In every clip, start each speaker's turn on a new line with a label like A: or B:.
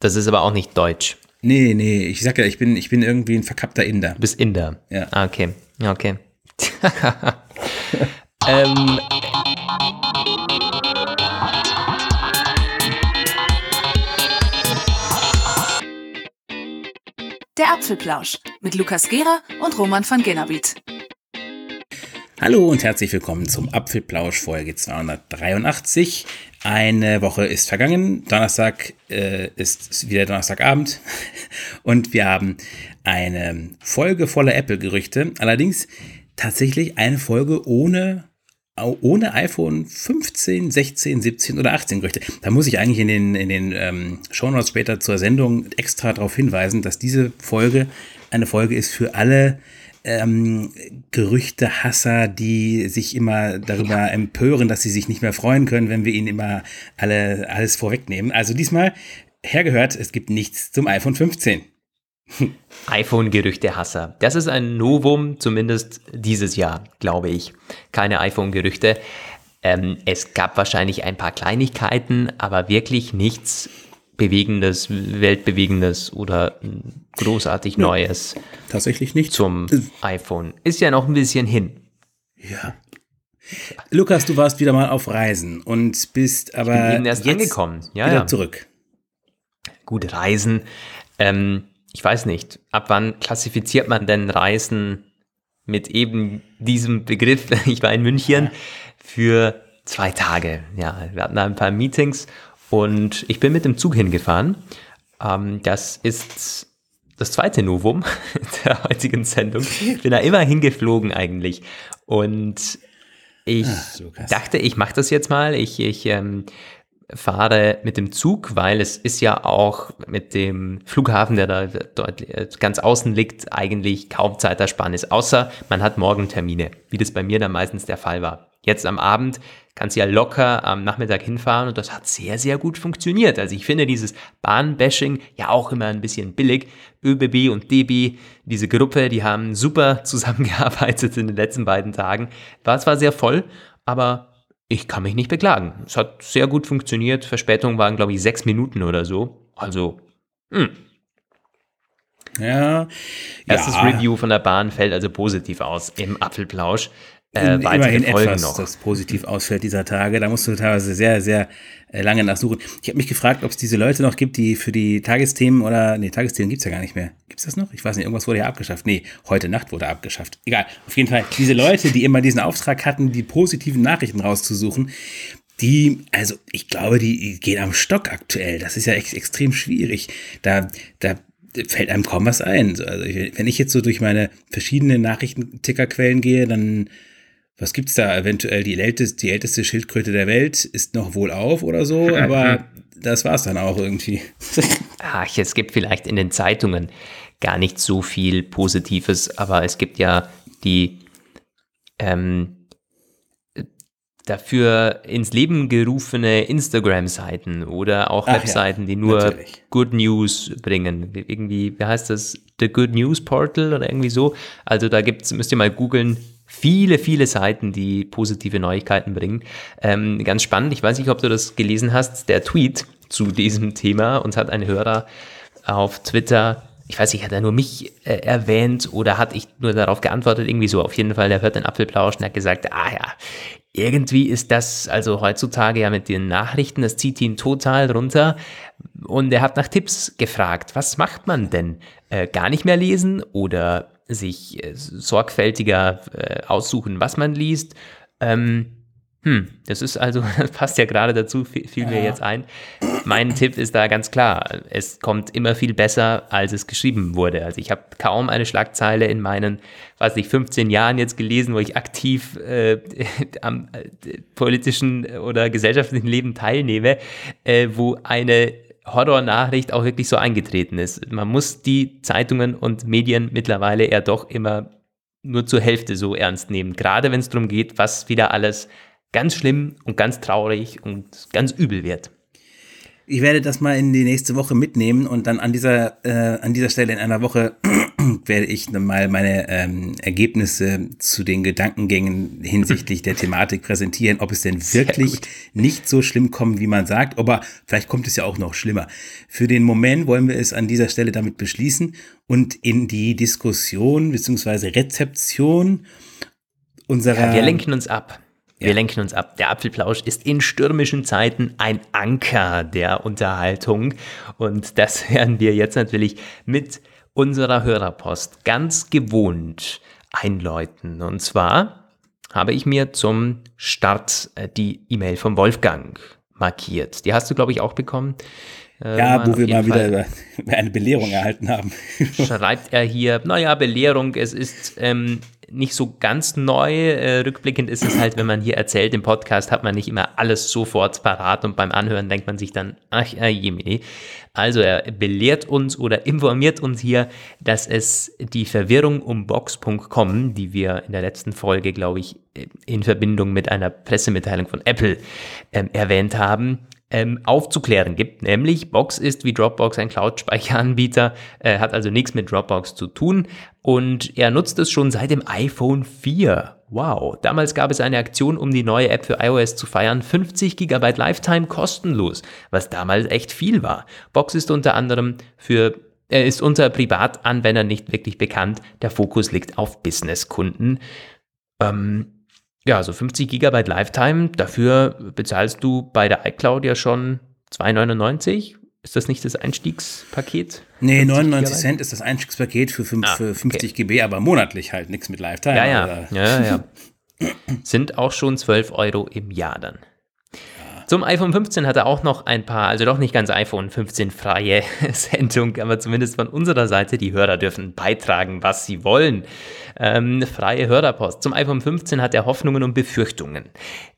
A: Das ist aber auch nicht deutsch.
B: Nee, nee, ich sag ja, ich bin, ich bin irgendwie ein verkappter Inder.
A: Du bist Inder.
B: Ja.
A: Ah, okay. Okay. ähm,
C: Der Apfelplausch mit Lukas Gera und Roman van Genabit.
B: Hallo und herzlich willkommen zum Apfelplausch Folge 283. Eine Woche ist vergangen. Donnerstag äh, ist wieder Donnerstagabend und wir haben eine Folge voller Apple-Gerüchte. Allerdings tatsächlich eine Folge ohne ohne iPhone 15, 16, 17 oder 18 Gerüchte. Da muss ich eigentlich in den, in den ähm, Shownotes später zur Sendung extra darauf hinweisen, dass diese Folge eine Folge ist für alle ähm, Gerüchtehasser, die sich immer darüber ja. empören, dass sie sich nicht mehr freuen können, wenn wir ihnen immer alle, alles vorwegnehmen. Also diesmal hergehört, es gibt nichts zum iPhone 15
A: iPhone-Gerüchte-Hasser. Das ist ein Novum, zumindest dieses Jahr, glaube ich. Keine iPhone-Gerüchte. Ähm, es gab wahrscheinlich ein paar Kleinigkeiten, aber wirklich nichts Bewegendes, Weltbewegendes oder großartig ja, Neues.
B: Tatsächlich nicht.
A: Zum iPhone. Ist ja noch ein bisschen hin.
B: Ja. Lukas, du warst wieder mal auf Reisen und bist aber
A: ich bin erst jetzt angekommen. Ja,
B: wieder
A: ja.
B: zurück.
A: Gut, Reisen. Ähm, ich weiß nicht, ab wann klassifiziert man denn Reisen mit eben diesem Begriff? Ich war in München für zwei Tage. Ja, wir hatten da ein paar Meetings und ich bin mit dem Zug hingefahren. Ähm, das ist das zweite Novum der heutigen Sendung. Ich bin da immer hingeflogen eigentlich. Und ich Ach, dachte, ich mache das jetzt mal. Ich, ich ähm, fahre mit dem Zug, weil es ist ja auch mit dem Flughafen, der da deutlich, äh, ganz außen liegt, eigentlich kaum Zeitersparnis, außer man hat morgen Termine, wie das bei mir dann meistens der Fall war. Jetzt am Abend kannst du ja locker am Nachmittag hinfahren und das hat sehr, sehr gut funktioniert. Also ich finde dieses Bahnbashing ja auch immer ein bisschen billig. ÖBB und DB, diese Gruppe, die haben super zusammengearbeitet in den letzten beiden Tagen. War zwar sehr voll, aber ich kann mich nicht beklagen. Es hat sehr gut funktioniert. Verspätungen waren, glaube ich, sechs Minuten oder so. Also, hm.
B: Ja.
A: Erstes
B: ja.
A: Review von der Bahn fällt also positiv aus im Apfelplausch.
B: Äh, immerhin etwas, noch. das positiv ausfällt dieser Tage. Da musst du teilweise sehr, sehr äh, lange nachsuchen. Ich habe mich gefragt, ob es diese Leute noch gibt, die für die Tagesthemen oder, nee, Tagesthemen gibt's ja gar nicht mehr. Gibt's das noch? Ich weiß nicht, irgendwas wurde ja abgeschafft. Nee, heute Nacht wurde abgeschafft. Egal, auf jeden Fall, diese Leute, die immer diesen Auftrag hatten, die positiven Nachrichten rauszusuchen, die, also ich glaube, die gehen am Stock aktuell. Das ist ja ex extrem schwierig. Da, da fällt einem kaum was ein. Also wenn ich jetzt so durch meine verschiedenen Nachrichtentickerquellen gehe, dann was gibt's da eventuell? Die älteste, die älteste Schildkröte der Welt ist noch wohl auf oder so, aber das war's dann auch irgendwie.
A: Ach, es gibt vielleicht in den Zeitungen gar nicht so viel Positives, aber es gibt ja die ähm, dafür ins Leben gerufene Instagram-Seiten oder auch Ach Webseiten, ja, die nur natürlich. Good News bringen. Irgendwie, wie heißt das? The Good News Portal oder irgendwie so. Also da gibt's, müsst ihr mal googeln, viele, viele Seiten, die positive Neuigkeiten bringen. Ähm, ganz spannend, ich weiß nicht, ob du das gelesen hast, der Tweet zu diesem Thema. Uns hat ein Hörer auf Twitter, ich weiß nicht, hat er nur mich äh, erwähnt oder hat ich nur darauf geantwortet, irgendwie so. Auf jeden Fall, der hört den Apfelplausch und hat gesagt, ah ja, irgendwie ist das also heutzutage ja mit den Nachrichten, das zieht ihn total runter. Und er hat nach Tipps gefragt. Was macht man denn? Äh, gar nicht mehr lesen oder sich äh, sorgfältiger äh, aussuchen, was man liest. Ähm, hm, das ist also, das passt ja gerade dazu, fiel, ja. mir jetzt ein. Mein Tipp ist da ganz klar, es kommt immer viel besser, als es geschrieben wurde. Also ich habe kaum eine Schlagzeile in meinen, weiß ich, 15 Jahren jetzt gelesen, wo ich aktiv äh, am äh, politischen oder gesellschaftlichen Leben teilnehme, äh, wo eine Horrornachricht auch wirklich so eingetreten ist. Man muss die Zeitungen und Medien mittlerweile eher doch immer nur zur Hälfte so ernst nehmen. Gerade wenn es darum geht, was wieder alles ganz schlimm und ganz traurig und ganz übel wird.
B: Ich werde das mal in die nächste Woche mitnehmen und dann an dieser, äh, an dieser Stelle in einer Woche werde ich mal meine ähm, Ergebnisse zu den Gedankengängen hinsichtlich der Thematik präsentieren, ob es denn wirklich nicht so schlimm kommt, wie man sagt, aber vielleicht kommt es ja auch noch schlimmer. Für den Moment wollen wir es an dieser Stelle damit beschließen und in die Diskussion bzw. Rezeption unserer.
A: Ja, wir lenken uns ab. Wir ja. lenken uns ab. Der Apfelplausch ist in stürmischen Zeiten ein Anker der Unterhaltung. Und das werden wir jetzt natürlich mit unserer Hörerpost ganz gewohnt einläuten. Und zwar habe ich mir zum Start äh, die E-Mail von Wolfgang markiert. Die hast du, glaube ich, auch bekommen.
B: Äh, ja, wo wir mal wieder eine Belehrung erhalten haben.
A: Schreibt er hier, naja, Belehrung, es ist ähm, nicht so ganz neu. Äh, rückblickend ist es halt, wenn man hier erzählt im Podcast, hat man nicht immer alles sofort parat und beim Anhören denkt man sich dann, ach ja, jemine. Also er belehrt uns oder informiert uns hier, dass es die Verwirrung um Box.com, die wir in der letzten Folge, glaube ich, in Verbindung mit einer Pressemitteilung von Apple ähm, erwähnt haben, ähm, aufzuklären gibt. Nämlich Box ist wie Dropbox ein Cloud-Speicheranbieter, äh, hat also nichts mit Dropbox zu tun und er nutzt es schon seit dem iPhone 4. Wow, damals gab es eine Aktion, um die neue App für iOS zu feiern, 50 GB Lifetime kostenlos, was damals echt viel war. Box ist unter anderem für er ist unter Privatanwendern nicht wirklich bekannt. Der Fokus liegt auf Businesskunden. Ähm, ja, also 50 Gigabyte Lifetime, dafür bezahlst du bei der iCloud ja schon 2,99. Ist das nicht das Einstiegspaket?
B: Nee, 99 Gigabyte? Cent ist das Einstiegspaket für, 5, ah, für 50 okay. GB, aber monatlich halt nichts mit Lifetime.
A: Ja, ja, ja, ja, ja. Sind auch schon 12 Euro im Jahr dann. Zum iPhone 15 hat er auch noch ein paar, also doch nicht ganz iPhone 15 freie Sendung, aber zumindest von unserer Seite, die Hörer dürfen beitragen, was sie wollen. Ähm, freie Hörerpost. Zum iPhone 15 hat er Hoffnungen und Befürchtungen.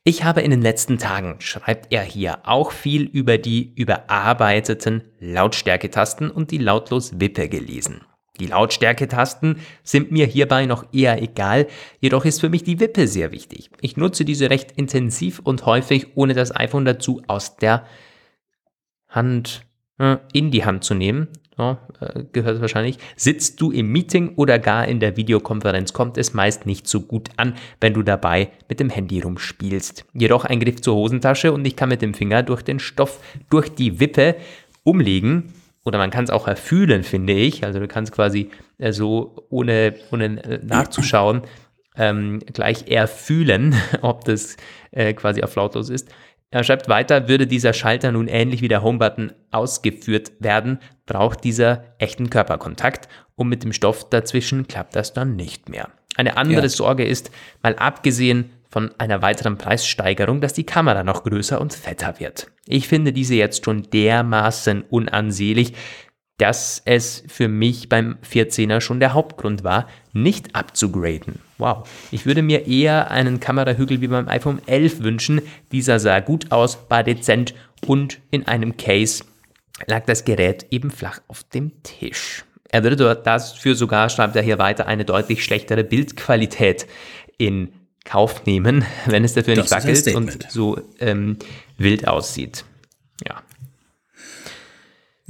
A: Ich habe in den letzten Tagen, schreibt er hier, auch viel über die überarbeiteten Lautstärketasten und die lautlos Wippe gelesen. Die Lautstärke-Tasten sind mir hierbei noch eher egal, jedoch ist für mich die Wippe sehr wichtig. Ich nutze diese recht intensiv und häufig, ohne das iPhone dazu aus der Hand äh, in die Hand zu nehmen. Ja, äh, gehört wahrscheinlich. Sitzt du im Meeting oder gar in der Videokonferenz, kommt es meist nicht so gut an, wenn du dabei mit dem Handy rumspielst. Jedoch ein Griff zur Hosentasche und ich kann mit dem Finger durch den Stoff, durch die Wippe umlegen oder man kann es auch erfühlen, finde ich. Also du kannst quasi äh, so, ohne, ohne äh, nachzuschauen, ähm, gleich erfühlen, ob das äh, quasi auf lautlos ist. Er schreibt weiter, würde dieser Schalter nun ähnlich wie der Home-Button ausgeführt werden, braucht dieser echten Körperkontakt und mit dem Stoff dazwischen klappt das dann nicht mehr. Eine andere ja. Sorge ist, mal abgesehen von einer weiteren Preissteigerung, dass die Kamera noch größer und fetter wird. Ich finde diese jetzt schon dermaßen unansehlich, dass es für mich beim 14er schon der Hauptgrund war, nicht abzugraden. Wow. Ich würde mir eher einen Kamerahügel wie beim iPhone 11 wünschen. Dieser sah gut aus, war dezent und in einem Case lag das Gerät eben flach auf dem Tisch. Er würde dafür sogar, schreibt er hier weiter, eine deutlich schlechtere Bildqualität in Kauf nehmen, wenn es dafür das nicht wackelt und so ähm, wild aussieht. Ja.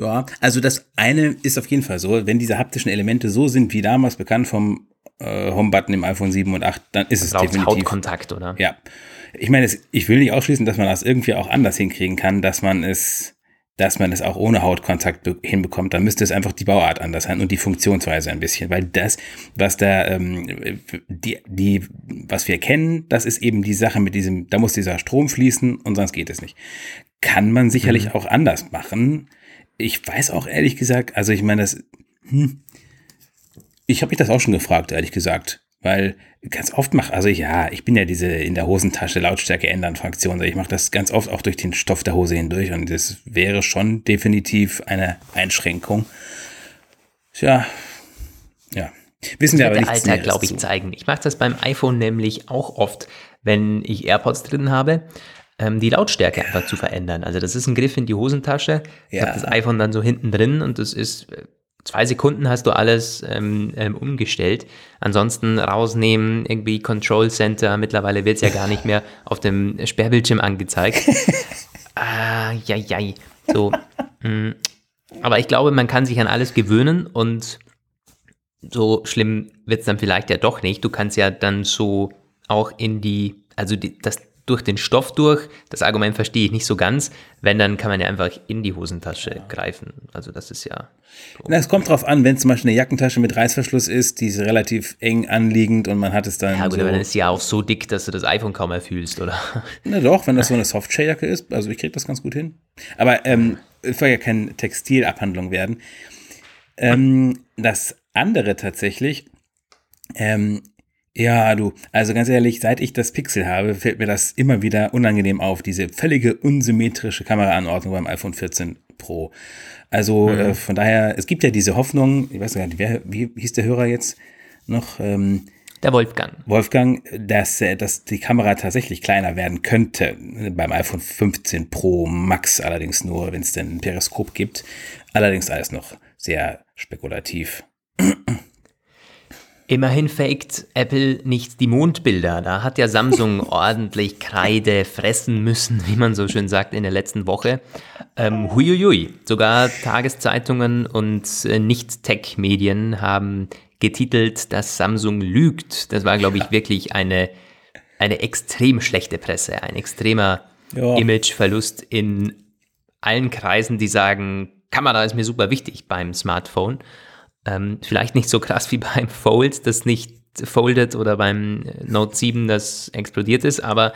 B: Ja, also das eine ist auf jeden Fall so, wenn diese haptischen Elemente so sind wie damals bekannt vom äh, Home-Button im iPhone 7 und 8, dann ist es definitiv.
A: Hautkontakt, oder?
B: Ja. Ich meine, ich will nicht ausschließen, dass man das irgendwie auch anders hinkriegen kann, dass man es dass man es auch ohne Hautkontakt hinbekommt, dann müsste es einfach die Bauart anders sein und die Funktionsweise ein bisschen, weil das, was da, ähm, die, die, was wir kennen, das ist eben die Sache mit diesem, da muss dieser Strom fließen und sonst geht es nicht. Kann man sicherlich mhm. auch anders machen. Ich weiß auch ehrlich gesagt, also ich meine, das, hm, ich habe mich das auch schon gefragt, ehrlich gesagt. Weil ganz oft mache, also ja, ich bin ja diese in der Hosentasche Lautstärke ändern Fraktion. Ich mache das ganz oft auch durch den Stoff der Hose hindurch und das wäre schon definitiv eine Einschränkung. Tja, ja. Wissen wir aber nicht.
A: Alter, glaube ich, zeigen. Ich mache das beim iPhone nämlich auch oft, wenn ich AirPods drin habe, ähm, die Lautstärke einfach zu verändern. Also das ist ein Griff in die Hosentasche. Ich ja. habe das iPhone dann so hinten drin und das ist äh, zwei Sekunden hast du alles ähm, ähm, umgestellt. Ansonsten rausnehmen, irgendwie Control Center, mittlerweile wird es ja gar nicht mehr auf dem Sperrbildschirm angezeigt. ah, ja, ja. So, mh, mm, aber ich glaube, man kann sich an alles gewöhnen und so schlimm wird es dann vielleicht ja doch nicht. Du kannst ja dann so auch in die, also die, das durch den Stoff durch, das Argument verstehe ich nicht so ganz. Wenn, dann kann man ja einfach in die Hosentasche ja. greifen. Also das ist ja.
B: So. Na, es kommt drauf an, wenn zum Beispiel eine Jackentasche mit Reißverschluss ist, die ist relativ eng anliegend und man hat es dann.
A: Ja, gut,
B: so
A: aber dann ist sie ja auch so dick, dass du das iPhone kaum mehr fühlst, oder?
B: Na doch, wenn das so eine Softshell-Jacke ist, also ich kriege das ganz gut hin. Aber ähm, es soll ja keine Textilabhandlung werden. Ähm, das andere tatsächlich, ähm, ja, du, also ganz ehrlich, seit ich das Pixel habe, fällt mir das immer wieder unangenehm auf, diese völlige unsymmetrische Kameraanordnung beim iPhone 14 Pro. Also mhm. äh, von daher, es gibt ja diese Hoffnung, ich weiß gar nicht, wer, wie hieß der Hörer jetzt noch? Ähm,
A: der Wolfgang.
B: Wolfgang, dass, äh, dass die Kamera tatsächlich kleiner werden könnte. Beim iPhone 15 Pro Max allerdings nur, wenn es denn ein Periskop gibt. Allerdings alles noch sehr spekulativ.
A: Immerhin faked Apple nicht die Mondbilder. Da hat ja Samsung ordentlich Kreide fressen müssen, wie man so schön sagt, in der letzten Woche. Ähm, huiuiui. Sogar Tageszeitungen und äh, Nicht-Tech-Medien haben getitelt, dass Samsung lügt. Das war, glaube ich, wirklich eine, eine extrem schlechte Presse, ein extremer ja. Imageverlust in allen Kreisen, die sagen, Kamera ist mir super wichtig beim Smartphone. Ähm, vielleicht nicht so krass wie beim Fold, das nicht foldet oder beim Note 7, das explodiert ist, aber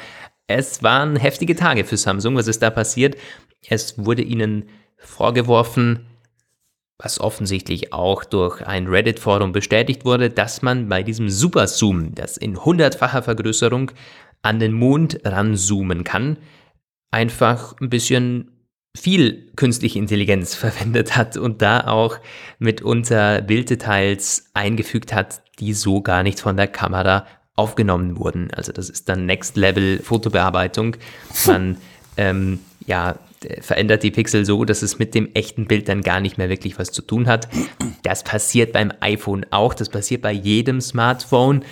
A: es waren heftige Tage für Samsung. Was ist da passiert? Es wurde ihnen vorgeworfen, was offensichtlich auch durch ein Reddit-Forum bestätigt wurde, dass man bei diesem Super-Zoom, das in hundertfacher Vergrößerung an den Mond ranzoomen kann, einfach ein bisschen viel künstliche Intelligenz verwendet hat und da auch mitunter Bilddetails eingefügt hat, die so gar nicht von der Kamera aufgenommen wurden. Also das ist dann Next Level Fotobearbeitung. Man ähm, ja, verändert die Pixel so, dass es mit dem echten Bild dann gar nicht mehr wirklich was zu tun hat. Das passiert beim iPhone auch, das passiert bei jedem Smartphone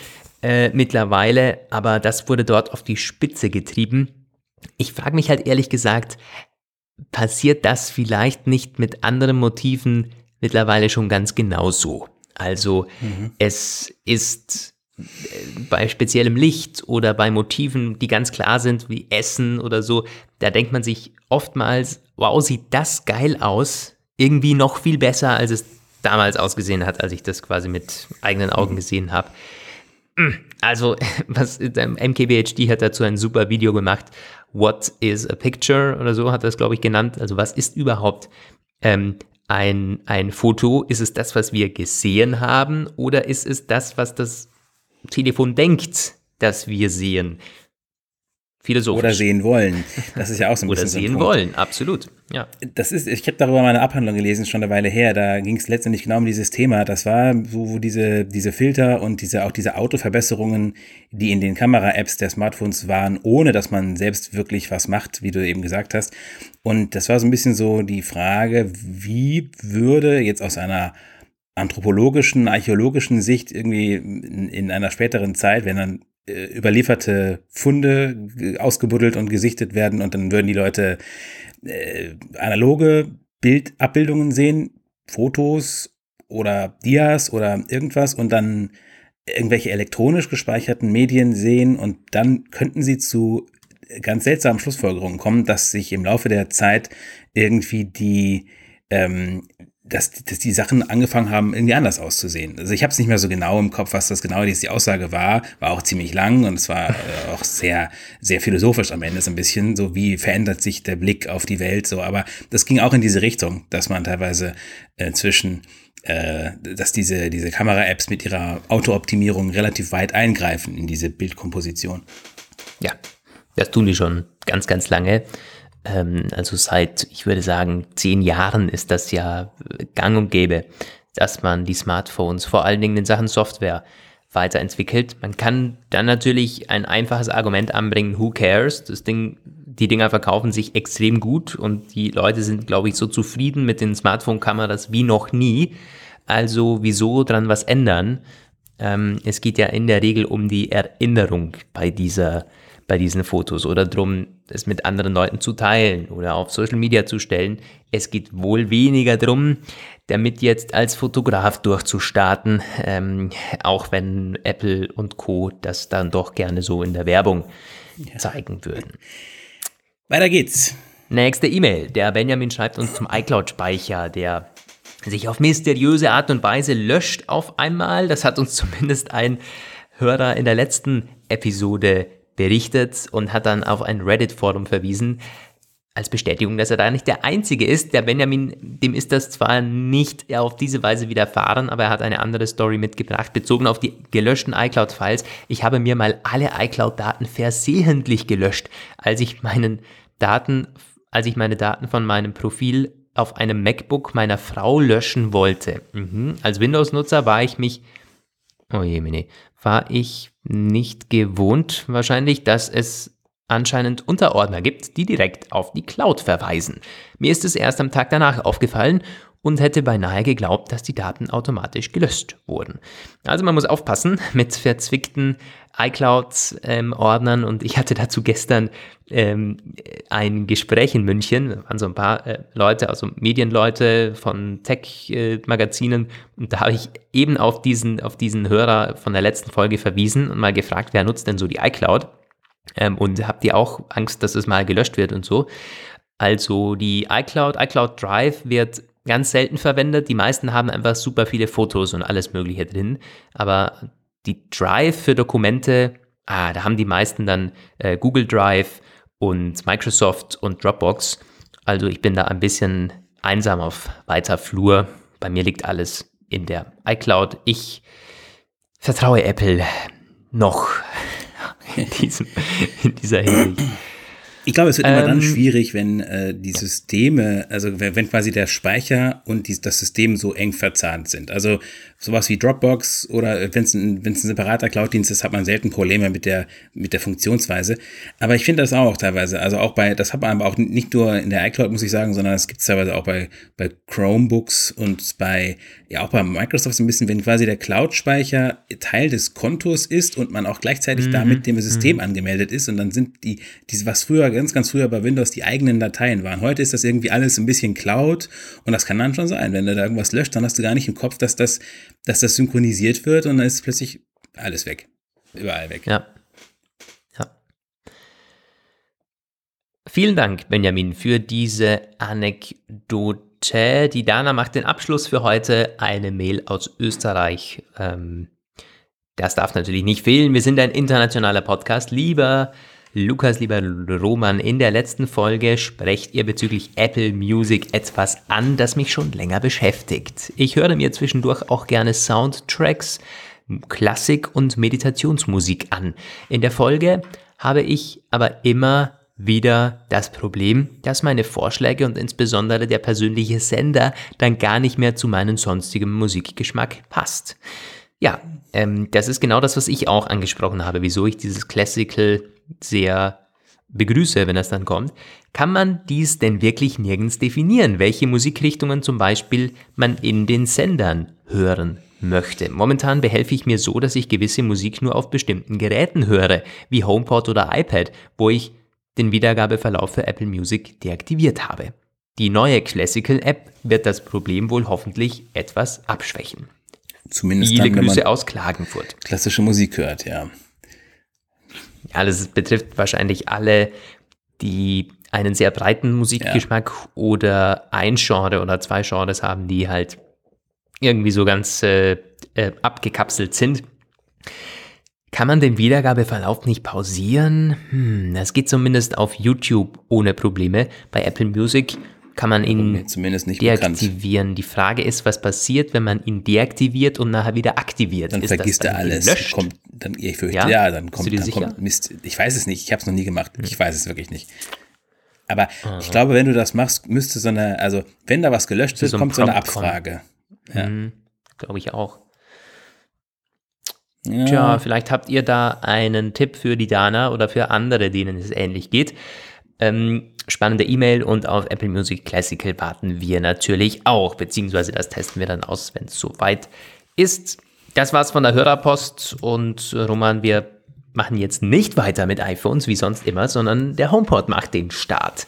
A: äh, mittlerweile, aber das wurde dort auf die Spitze getrieben. Ich frage mich halt ehrlich gesagt, passiert das vielleicht nicht mit anderen Motiven mittlerweile schon ganz genauso. Also mhm. es ist äh, bei speziellem Licht oder bei Motiven, die ganz klar sind, wie Essen oder so, da denkt man sich oftmals, wow, sieht das geil aus. Irgendwie noch viel besser, als es damals ausgesehen hat, als ich das quasi mit eigenen Augen mhm. gesehen habe. Also, was MKBHD hat dazu ein super Video gemacht. What is a picture oder so hat er es, glaube ich, genannt. Also, was ist überhaupt ähm, ein, ein Foto? Ist es das, was wir gesehen haben, oder ist es das, was das Telefon denkt, dass wir sehen?
B: Philosophisch. Oder sehen wollen. Das ist ja auch so ein
A: Oder
B: bisschen.
A: Oder sehen
B: so
A: wollen, absolut. Ja.
B: Das ist, ich habe darüber mal eine Abhandlung gelesen, schon eine Weile her. Da ging es letztendlich genau um dieses Thema. Das war, wo, wo diese, diese Filter und diese, auch diese Autoverbesserungen, die in den Kamera-Apps der Smartphones waren, ohne dass man selbst wirklich was macht, wie du eben gesagt hast. Und das war so ein bisschen so die Frage, wie würde jetzt aus einer anthropologischen, archäologischen Sicht irgendwie in, in einer späteren Zeit, wenn dann äh, überlieferte Funde ausgebuddelt und gesichtet werden und dann würden die Leute äh, analoge Bildabbildungen sehen, Fotos oder Dias oder irgendwas und dann irgendwelche elektronisch gespeicherten Medien sehen und dann könnten sie zu ganz seltsamen Schlussfolgerungen kommen, dass sich im Laufe der Zeit irgendwie die ähm, dass, dass die Sachen angefangen haben, irgendwie anders auszusehen. Also ich habe es nicht mehr so genau im Kopf, was das genau die Aussage war. War auch ziemlich lang und es war äh, auch sehr, sehr philosophisch am Ende so ein bisschen, so wie verändert sich der Blick auf die Welt so. Aber das ging auch in diese Richtung, dass man teilweise äh, zwischen äh, dass diese, diese Kamera-Apps mit ihrer Autooptimierung relativ weit eingreifen in diese Bildkomposition.
A: Ja, das tun die schon ganz, ganz lange. Ähm, also seit, ich würde sagen, zehn Jahren ist das ja gang und gäbe, dass man die Smartphones vor allen Dingen in Sachen Software weiterentwickelt. Man kann dann natürlich ein einfaches Argument anbringen, who cares? Das Ding, die Dinger verkaufen sich extrem gut und die Leute sind, glaube ich, so zufrieden mit den Smartphone-Kameras wie noch nie. Also wieso dran was ändern? Ähm, es geht ja in der Regel um die Erinnerung bei dieser bei diesen Fotos oder drum, es mit anderen Leuten zu teilen oder auf Social Media zu stellen. Es geht wohl weniger drum, damit jetzt als Fotograf durchzustarten, ähm, auch wenn Apple und Co. das dann doch gerne so in der Werbung ja. zeigen würden.
B: Weiter geht's.
A: Nächste E-Mail. Der Benjamin schreibt uns zum iCloud-Speicher, der sich auf mysteriöse Art und Weise löscht auf einmal. Das hat uns zumindest ein Hörer in der letzten Episode berichtet und hat dann auf ein Reddit-Forum verwiesen, als Bestätigung, dass er da nicht der Einzige ist. Der Benjamin, dem ist das zwar nicht auf diese Weise widerfahren, aber er hat eine andere Story mitgebracht, bezogen auf die gelöschten iCloud-Files. Ich habe mir mal alle iCloud-Daten versehentlich gelöscht, als ich meinen Daten, als ich meine Daten von meinem Profil auf einem MacBook meiner Frau löschen wollte. Mhm. Als Windows-Nutzer war ich mich, oh je, nee, war ich nicht gewohnt wahrscheinlich, dass es anscheinend Unterordner gibt, die direkt auf die Cloud verweisen. Mir ist es erst am Tag danach aufgefallen und hätte beinahe geglaubt, dass die Daten automatisch gelöscht wurden. Also man muss aufpassen mit verzwickten iCloud-Ordnern ähm, und ich hatte dazu gestern ähm, ein Gespräch in München, da waren so ein paar äh, Leute, also Medienleute von Tech-Magazinen und da habe ich eben auf diesen, auf diesen Hörer von der letzten Folge verwiesen und mal gefragt, wer nutzt denn so die iCloud? Ähm, und habt ihr auch Angst, dass es mal gelöscht wird und so? Also die iCloud, iCloud Drive wird ganz selten verwendet. Die meisten haben einfach super viele Fotos und alles Mögliche drin. Aber die Drive für Dokumente, ah, da haben die meisten dann äh, Google Drive und Microsoft und Dropbox. Also ich bin da ein bisschen einsam auf weiter Flur. Bei mir liegt alles in der iCloud. Ich vertraue Apple noch in, diesem, in dieser Hinsicht.
B: Ich glaube, es wird immer dann ähm, schwierig, wenn äh, die Systeme, also wenn, wenn quasi der Speicher und die, das System so eng verzahnt sind. Also sowas wie Dropbox oder wenn es ein, wenn's ein separater Cloud-Dienst ist, hat man selten Probleme mit der, mit der Funktionsweise. Aber ich finde das auch teilweise, also auch bei, das hat man aber auch nicht nur in der iCloud, muss ich sagen, sondern es gibt es teilweise auch bei, bei Chromebooks und bei, ja auch bei Microsoft ein bisschen, wenn quasi der Cloud-Speicher Teil des Kontos ist und man auch gleichzeitig mhm. damit dem System mhm. angemeldet ist und dann sind die, diese, was früher, ganz, ganz früher bei Windows die eigenen Dateien waren. Heute ist das irgendwie alles ein bisschen Cloud und das kann dann schon sein. Wenn du da irgendwas löscht, dann hast du gar nicht im Kopf, dass das dass das synchronisiert wird und dann ist plötzlich alles weg. Überall weg.
A: Ja. Ja. Vielen Dank, Benjamin, für diese Anekdote. Die Dana macht den Abschluss für heute. Eine Mail aus Österreich. Ähm, das darf natürlich nicht fehlen. Wir sind ein internationaler Podcast. Lieber Lukas, lieber Roman, in der letzten Folge sprecht ihr bezüglich Apple Music etwas an, das mich schon länger beschäftigt. Ich höre mir zwischendurch auch gerne Soundtracks, Klassik und Meditationsmusik an. In der Folge habe ich aber immer wieder das Problem, dass meine Vorschläge und insbesondere der persönliche Sender dann gar nicht mehr zu meinem sonstigen Musikgeschmack passt. Ja, ähm, das ist genau das, was ich auch angesprochen habe, wieso ich dieses Classical sehr begrüße, wenn das dann kommt, kann man dies denn wirklich nirgends definieren, welche Musikrichtungen zum Beispiel man in den Sendern hören möchte. Momentan behelfe ich mir so, dass ich gewisse Musik nur auf bestimmten Geräten höre, wie HomePod oder iPad, wo ich den Wiedergabeverlauf für Apple Music deaktiviert habe. Die neue Classical App wird das Problem wohl hoffentlich etwas abschwächen.
B: Zumindest
A: Viele dann, Grüße aus Klagenfurt.
B: Klassische Musik hört, ja
A: ja, das betrifft wahrscheinlich alle, die einen sehr breiten Musikgeschmack ja. oder ein Genre oder zwei Genres haben, die halt irgendwie so ganz äh, äh, abgekapselt sind. Kann man den Wiedergabeverlauf nicht pausieren? Hm, das geht zumindest auf YouTube ohne Probleme. Bei Apple Music kann man ihn
B: zumindest nicht
A: deaktivieren. Bekannt. Die Frage ist, was passiert, wenn man ihn deaktiviert und nachher wieder aktiviert?
B: Dann
A: ist
B: vergisst er alles. Gelöscht? Kommt, dann, ich fürchte, ja, ja dann, kommt, dann kommt Mist. Ich weiß es nicht, ich habe es noch nie gemacht. Hm. Ich weiß es wirklich nicht. Aber Aha. ich glaube, wenn du das machst, müsste so eine, also wenn da was gelöscht wird, so kommt so eine Abfrage.
A: Ja. Hm, glaube ich auch. Ja. Tja, vielleicht habt ihr da einen Tipp für die Dana oder für andere, denen es ähnlich geht. Ähm, spannende E-Mail und auf Apple Music Classical warten wir natürlich auch, beziehungsweise das testen wir dann aus, wenn es soweit ist. Das war's von der Hörerpost und Roman, wir machen jetzt nicht weiter mit iPhones wie sonst immer, sondern der HomePod macht den Start.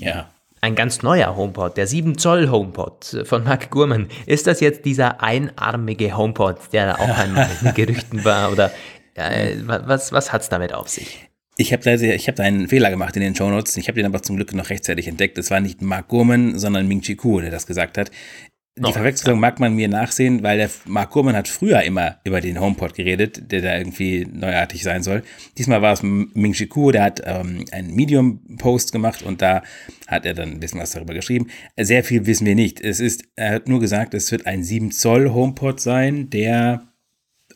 B: Ja.
A: Ein ganz neuer HomePod, der 7 Zoll HomePod von Mark Gurman. Ist das jetzt dieser einarmige HomePod, der da auch einmal in Gerüchten war? Oder äh, was, was hat es damit auf sich?
B: Ich habe da, hab da einen Fehler gemacht in den Show Notes. Ich habe den aber zum Glück noch rechtzeitig entdeckt. Es war nicht Mark Gurman, sondern Ming Chi Kuo, der das gesagt hat. Die oh, Verwechslung ja. mag man mir nachsehen, weil der Mark Gurman hat früher immer über den HomePod geredet, der da irgendwie neuartig sein soll. Diesmal war es Ming Chi Kuo, der hat ähm, einen Medium-Post gemacht und da hat er dann ein bisschen was darüber geschrieben. Sehr viel wissen wir nicht. Es ist, er hat nur gesagt, es wird ein 7 Zoll HomePod sein, der,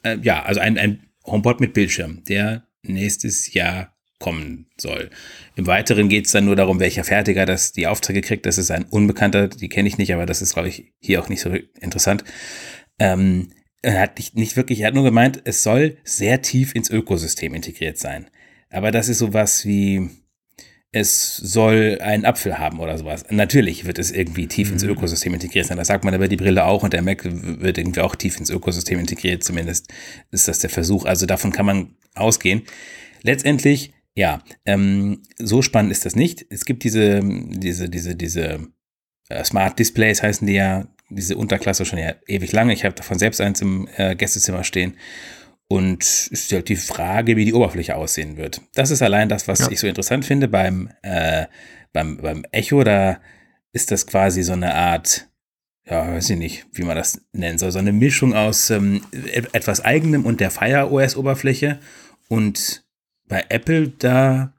B: äh, ja, also ein, ein HomePod mit Bildschirm, der nächstes Jahr kommen soll. Im Weiteren geht es dann nur darum, welcher Fertiger das die Aufträge kriegt. Das ist ein Unbekannter, die kenne ich nicht, aber das ist, glaube ich, hier auch nicht so interessant. Ähm, er hat nicht, nicht wirklich, er hat nur gemeint, es soll sehr tief ins Ökosystem integriert sein. Aber das ist sowas wie, es soll einen Apfel haben oder sowas. Natürlich wird es irgendwie tief ins mhm. Ökosystem integriert sein. Das sagt man aber die Brille auch und der Mac wird irgendwie auch tief ins Ökosystem integriert. Zumindest ist das der Versuch. Also davon kann man ausgehen. Letztendlich ja, ähm, so spannend ist das nicht. Es gibt diese, diese, diese, diese äh, Smart Displays heißen die ja, diese Unterklasse schon ja ewig lange. Ich habe davon selbst eins im äh, Gästezimmer stehen. Und es ist halt die Frage, wie die Oberfläche aussehen wird. Das ist allein das, was ja. ich so interessant finde beim, äh, beim, beim Echo. Da ist das quasi so eine Art, ja, weiß ich nicht, wie man das nennen soll, so eine Mischung aus ähm, etwas Eigenem und der Fire OS-Oberfläche. Und bei Apple da,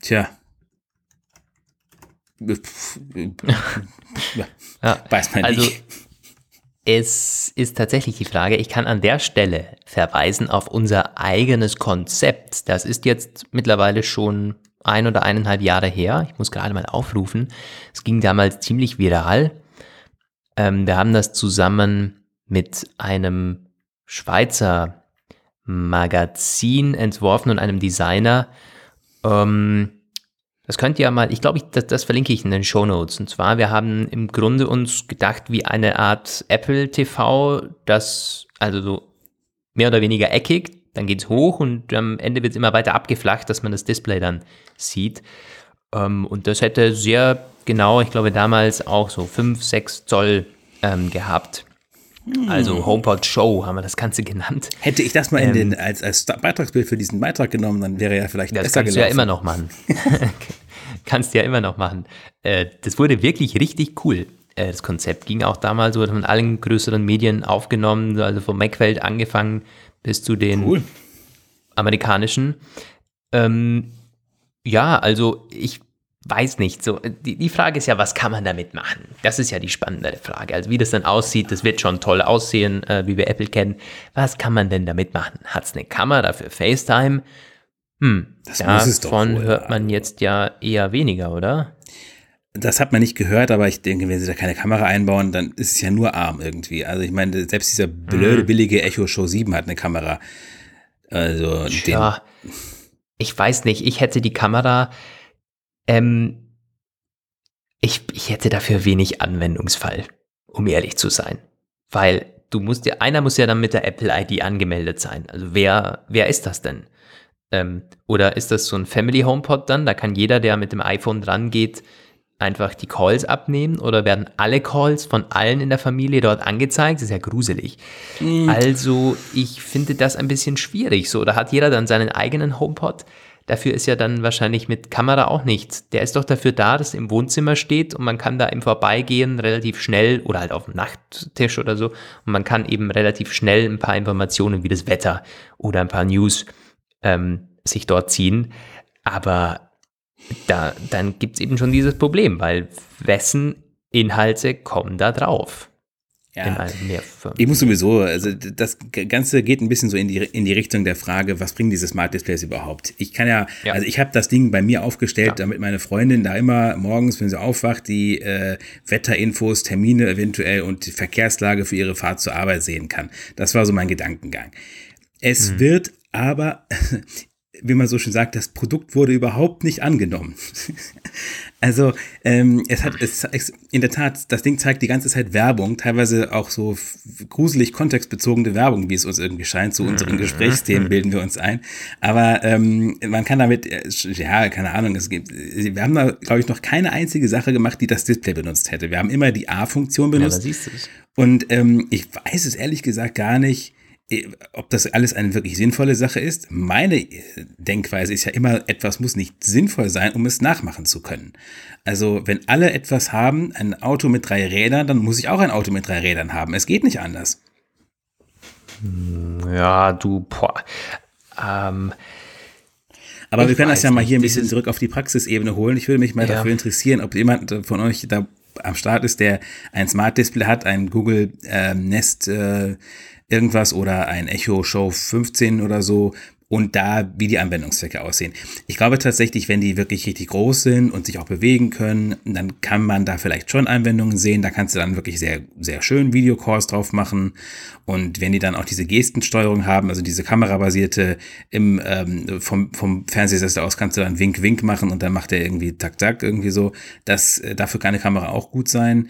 B: tja,
A: ja, weiß man also, nicht. Es ist tatsächlich die Frage, ich kann an der Stelle verweisen auf unser eigenes Konzept. Das ist jetzt mittlerweile schon ein oder eineinhalb Jahre her. Ich muss gerade mal aufrufen. Es ging damals ziemlich viral. Ähm, wir haben das zusammen mit einem Schweizer Magazin entworfen und einem Designer. Ähm, das könnt ihr mal, ich glaube, das, das, verlinke ich in den Show Notes. Und zwar, wir haben im Grunde uns gedacht, wie eine Art Apple TV, das also so mehr oder weniger eckig, dann geht es hoch und am Ende wird es immer weiter abgeflacht, dass man das Display dann sieht. Ähm, und das hätte sehr genau, ich glaube damals auch so 5, 6 Zoll ähm, gehabt. Also hm. HomePod Show haben wir das Ganze genannt.
B: Hätte ich das mal in den, ähm, als, als Beitragsbild für diesen Beitrag genommen, dann wäre ja vielleicht
A: das besser kannst gelaufen. du ja immer noch machen. kannst du ja immer noch machen. Äh, das wurde wirklich richtig cool. Äh, das Konzept ging auch damals, wurde von allen größeren Medien aufgenommen, also vom Macwelt angefangen bis zu den cool. amerikanischen. Ähm, ja, also ich weiß nicht, so, die, die Frage ist ja, was kann man damit machen? Das ist ja die spannendere Frage. Also wie das dann aussieht, das wird schon toll aussehen, äh, wie wir Apple kennen. Was kann man denn damit machen? Hat es eine Kamera für FaceTime? Hm, das davon hört man jetzt ja eher weniger, oder?
B: Das hat man nicht gehört, aber ich denke, wenn sie da keine Kamera einbauen, dann ist es ja nur arm irgendwie. Also ich meine, selbst dieser blöde, mhm. billige Echo Show 7 hat eine Kamera. Also,
A: ja, ich weiß nicht, ich hätte die Kamera, ähm, ich, ich hätte dafür wenig Anwendungsfall, um ehrlich zu sein. Weil du musst ja, einer muss ja dann mit der Apple ID angemeldet sein. Also wer, wer ist das denn? Ähm, oder ist das so ein Family HomePod dann? Da kann jeder, der mit dem iPhone dran geht, einfach die Calls abnehmen oder werden alle Calls von allen in der Familie dort angezeigt? Das ist ja gruselig. Mhm. Also ich finde das ein bisschen schwierig. So, da hat jeder dann seinen eigenen HomePod. Dafür ist ja dann wahrscheinlich mit Kamera auch nichts. Der ist doch dafür da, dass er im Wohnzimmer steht und man kann da im Vorbeigehen relativ schnell oder halt auf dem Nachttisch oder so und man kann eben relativ schnell ein paar Informationen wie das Wetter oder ein paar News ähm, sich dort ziehen. Aber da, dann gibt es eben schon dieses Problem, weil wessen Inhalte kommen da drauf?
B: Ja, ich muss sowieso, also das Ganze geht ein bisschen so in die, in die Richtung der Frage, was bringen diese Smart Displays überhaupt? Ich kann ja, ja. also ich habe das Ding bei mir aufgestellt, ja. damit meine Freundin da immer morgens, wenn sie aufwacht, die äh, Wetterinfos, Termine eventuell und die Verkehrslage für ihre Fahrt zur Arbeit sehen kann. Das war so mein Gedankengang. Es mhm. wird aber wie man so schön sagt, das Produkt wurde überhaupt nicht angenommen. also ähm, es hat es, es, in der Tat, das Ding zeigt die ganze Zeit Werbung, teilweise auch so gruselig kontextbezogene Werbung, wie es uns irgendwie scheint. Zu unseren mhm. Gesprächsthemen bilden wir uns ein. Aber ähm, man kann damit, äh, ja, keine Ahnung, es gibt, wir haben da, glaube ich, noch keine einzige Sache gemacht, die das Display benutzt hätte. Wir haben immer die A-Funktion benutzt. Ja, und ähm, ich weiß es ehrlich gesagt gar nicht äh, ob das alles eine wirklich sinnvolle Sache ist. Meine äh, Denkweise ist ja immer, etwas muss nicht sinnvoll sein, um es nachmachen zu können. Also wenn alle etwas haben, ein Auto mit drei Rädern, dann muss ich auch ein Auto mit drei Rädern haben. Es geht nicht anders.
A: Hm, ja, du, boah. Ähm,
B: aber wir können das ja mal hier ein bisschen zurück auf die Praxisebene holen. Ich würde mich mal ja. dafür interessieren, ob jemand von euch da am Start ist, der ein Smart Display hat, ein Google äh, Nest äh, irgendwas oder ein Echo Show 15 oder so und da, wie die Anwendungszwecke aussehen. Ich glaube tatsächlich, wenn die wirklich richtig groß sind und sich auch bewegen können, dann kann man da vielleicht schon Anwendungen sehen. Da kannst du dann wirklich sehr, sehr schön Videocalls drauf machen. Und wenn die dann auch diese Gestensteuerung haben, also diese kamerabasierte, im, ähm, vom, vom Fernsehsessel aus kannst du dann Wink-Wink machen und dann macht er irgendwie Tak-Tak irgendwie so. Das, äh, dafür kann eine Kamera auch gut sein.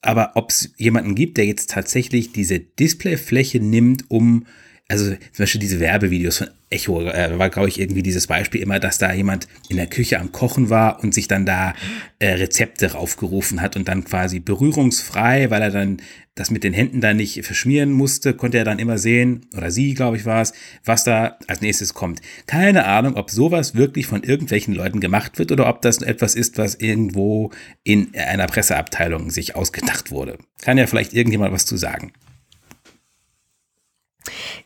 B: Aber ob es jemanden gibt, der jetzt tatsächlich diese Displayfläche nimmt, um, also zum Beispiel diese Werbevideos von Echo, äh, war, glaube ich, irgendwie dieses Beispiel immer, dass da jemand in der Küche am Kochen war und sich dann da äh, Rezepte raufgerufen hat und dann quasi berührungsfrei, weil er dann das mit den Händen da nicht verschmieren musste, konnte er dann immer sehen, oder sie, glaube ich, war es, was da als nächstes kommt. Keine Ahnung, ob sowas wirklich von irgendwelchen Leuten gemacht wird oder ob das etwas ist, was irgendwo in einer Presseabteilung sich ausgedacht wurde. Kann ja vielleicht irgendjemand was zu sagen.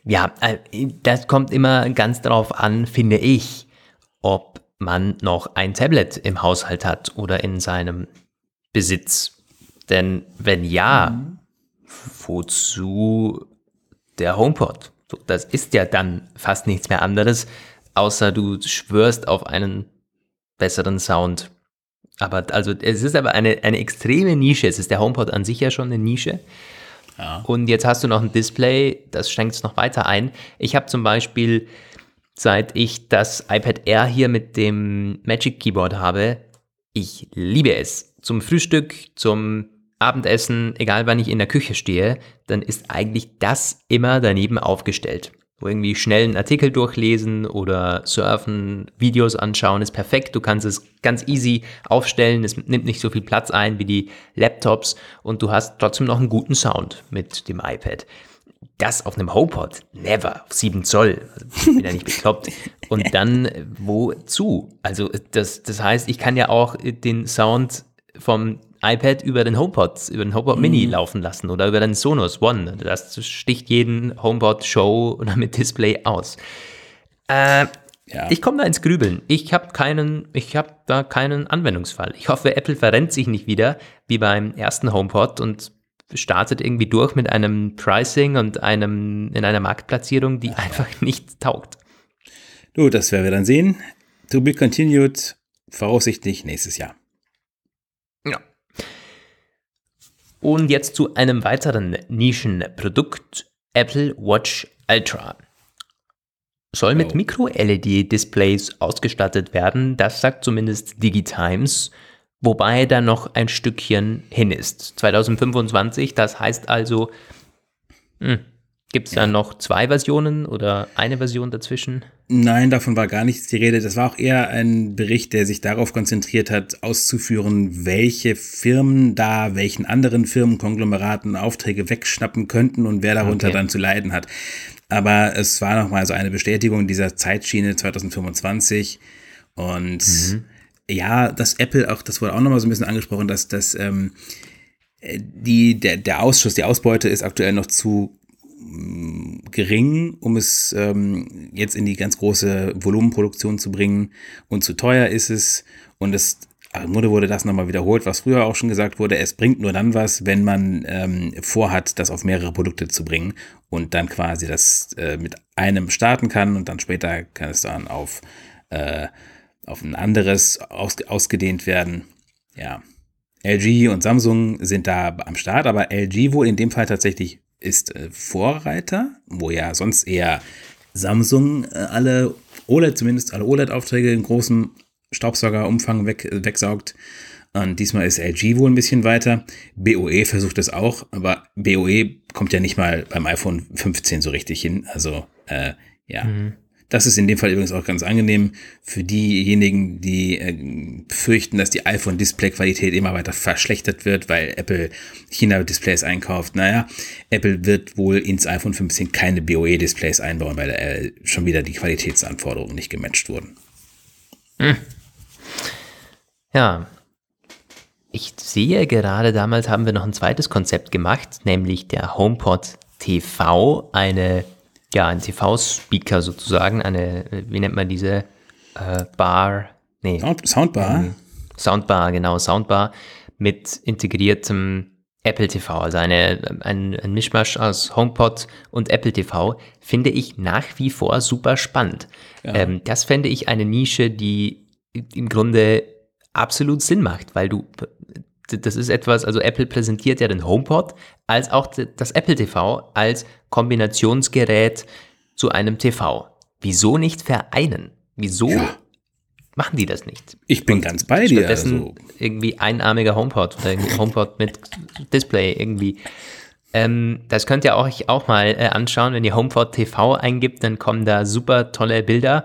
A: Ja, äh, das kommt immer ganz darauf an, finde ich, ob man noch ein Tablet im Haushalt hat oder in seinem Besitz. Denn wenn ja, mhm wozu der HomePod? Das ist ja dann fast nichts mehr anderes, außer du schwörst auf einen besseren Sound. Aber also es ist aber eine, eine extreme Nische. Es ist der HomePod an sich ja schon eine Nische. Ja. Und jetzt hast du noch ein Display, das schränkt es noch weiter ein. Ich habe zum Beispiel, seit ich das iPad Air hier mit dem Magic Keyboard habe, ich liebe es. Zum Frühstück, zum Abendessen, egal wann ich in der Küche stehe, dann ist eigentlich das immer daneben aufgestellt. Irgendwie schnell einen Artikel durchlesen oder surfen, Videos anschauen ist perfekt. Du kannst es ganz easy aufstellen. Es nimmt nicht so viel Platz ein wie die Laptops und du hast trotzdem noch einen guten Sound mit dem iPad. Das auf einem HomePod, never, auf 7 Zoll, also ich bin ja nicht bekloppt. Und dann wozu? Also das, das heißt, ich kann ja auch den Sound vom iPad über den HomePod, über den HomePod Mini mm. laufen lassen oder über den Sonos One. Das sticht jeden HomePod Show oder mit Display aus. Äh, ja. Ich komme da ins Grübeln. Ich habe keinen, ich habe da keinen Anwendungsfall. Ich hoffe, Apple verrennt sich nicht wieder wie beim ersten HomePod und startet irgendwie durch mit einem Pricing und einem in einer Marktplatzierung, die einfach nicht taugt.
B: Du, das werden wir dann sehen. To be continued, voraussichtlich nächstes Jahr.
A: Ja. Und jetzt zu einem weiteren Nischenprodukt, Apple Watch Ultra. Soll mit. Micro-LED-Displays ausgestattet werden, das sagt zumindest DigiTimes, wobei da noch ein Stückchen hin ist. 2025, das heißt also, hm, Gibt es ja. da noch zwei Versionen oder eine Version dazwischen?
B: Nein, davon war gar nichts die Rede. Das war auch eher ein Bericht, der sich darauf konzentriert hat, auszuführen, welche Firmen da welchen anderen Firmenkonglomeraten Aufträge wegschnappen könnten und wer darunter okay. dann zu leiden hat. Aber es war nochmal so eine Bestätigung dieser Zeitschiene 2025. Und mhm. ja, dass Apple auch, das wurde auch nochmal so ein bisschen angesprochen, dass das ähm, die, der, der Ausschuss, die Ausbeute ist aktuell noch zu gering, um es ähm, jetzt in die ganz große Volumenproduktion zu bringen. Und zu teuer ist es. Und es im wurde das nochmal wiederholt, was früher auch schon gesagt wurde. Es bringt nur dann was, wenn man ähm, vorhat, das auf mehrere Produkte zu bringen und dann quasi das äh, mit einem starten kann und dann später kann es dann auf, äh, auf ein anderes aus, ausgedehnt werden. Ja. LG und Samsung sind da am Start, aber LG wohl in dem Fall tatsächlich ist äh, Vorreiter, wo ja sonst eher Samsung äh, alle OLED zumindest alle OLED-Aufträge in großem Staubsaugerumfang weg, wegsaugt. Und diesmal ist LG wohl ein bisschen weiter. BOE versucht es auch, aber BOE kommt ja nicht mal beim iPhone 15 so richtig hin. Also äh, ja. Mhm. Das ist in dem Fall übrigens auch ganz angenehm für diejenigen, die äh, fürchten, dass die iPhone-Display-Qualität immer weiter verschlechtert wird, weil Apple China-Displays einkauft. Naja, Apple wird wohl ins iPhone 15 keine BOE-Displays einbauen, weil äh, schon wieder die Qualitätsanforderungen nicht gematcht wurden. Hm.
A: Ja. Ich sehe gerade, damals haben wir noch ein zweites Konzept gemacht, nämlich der HomePod TV, eine ja, ein TV-Speaker sozusagen, eine, wie nennt man diese äh, Bar?
B: Nee. Sound, Soundbar? Ähm,
A: Soundbar, genau, Soundbar mit integriertem Apple TV, also eine, ein, ein Mischmasch aus HomePod und Apple TV, finde ich nach wie vor super spannend. Ja. Ähm, das fände ich eine Nische, die im Grunde absolut Sinn macht, weil du das ist etwas, also Apple präsentiert ja den HomePod als auch das Apple TV als Kombinationsgerät zu einem TV. Wieso nicht vereinen? Wieso ja. machen die das nicht?
B: Ich bin Und ganz bei dir. Stattdessen
A: also. irgendwie einarmiger HomePod oder irgendwie HomePod mit Display irgendwie. Ähm, das könnt ihr euch auch mal äh, anschauen. Wenn ihr HomePod TV eingibt, dann kommen da super tolle Bilder,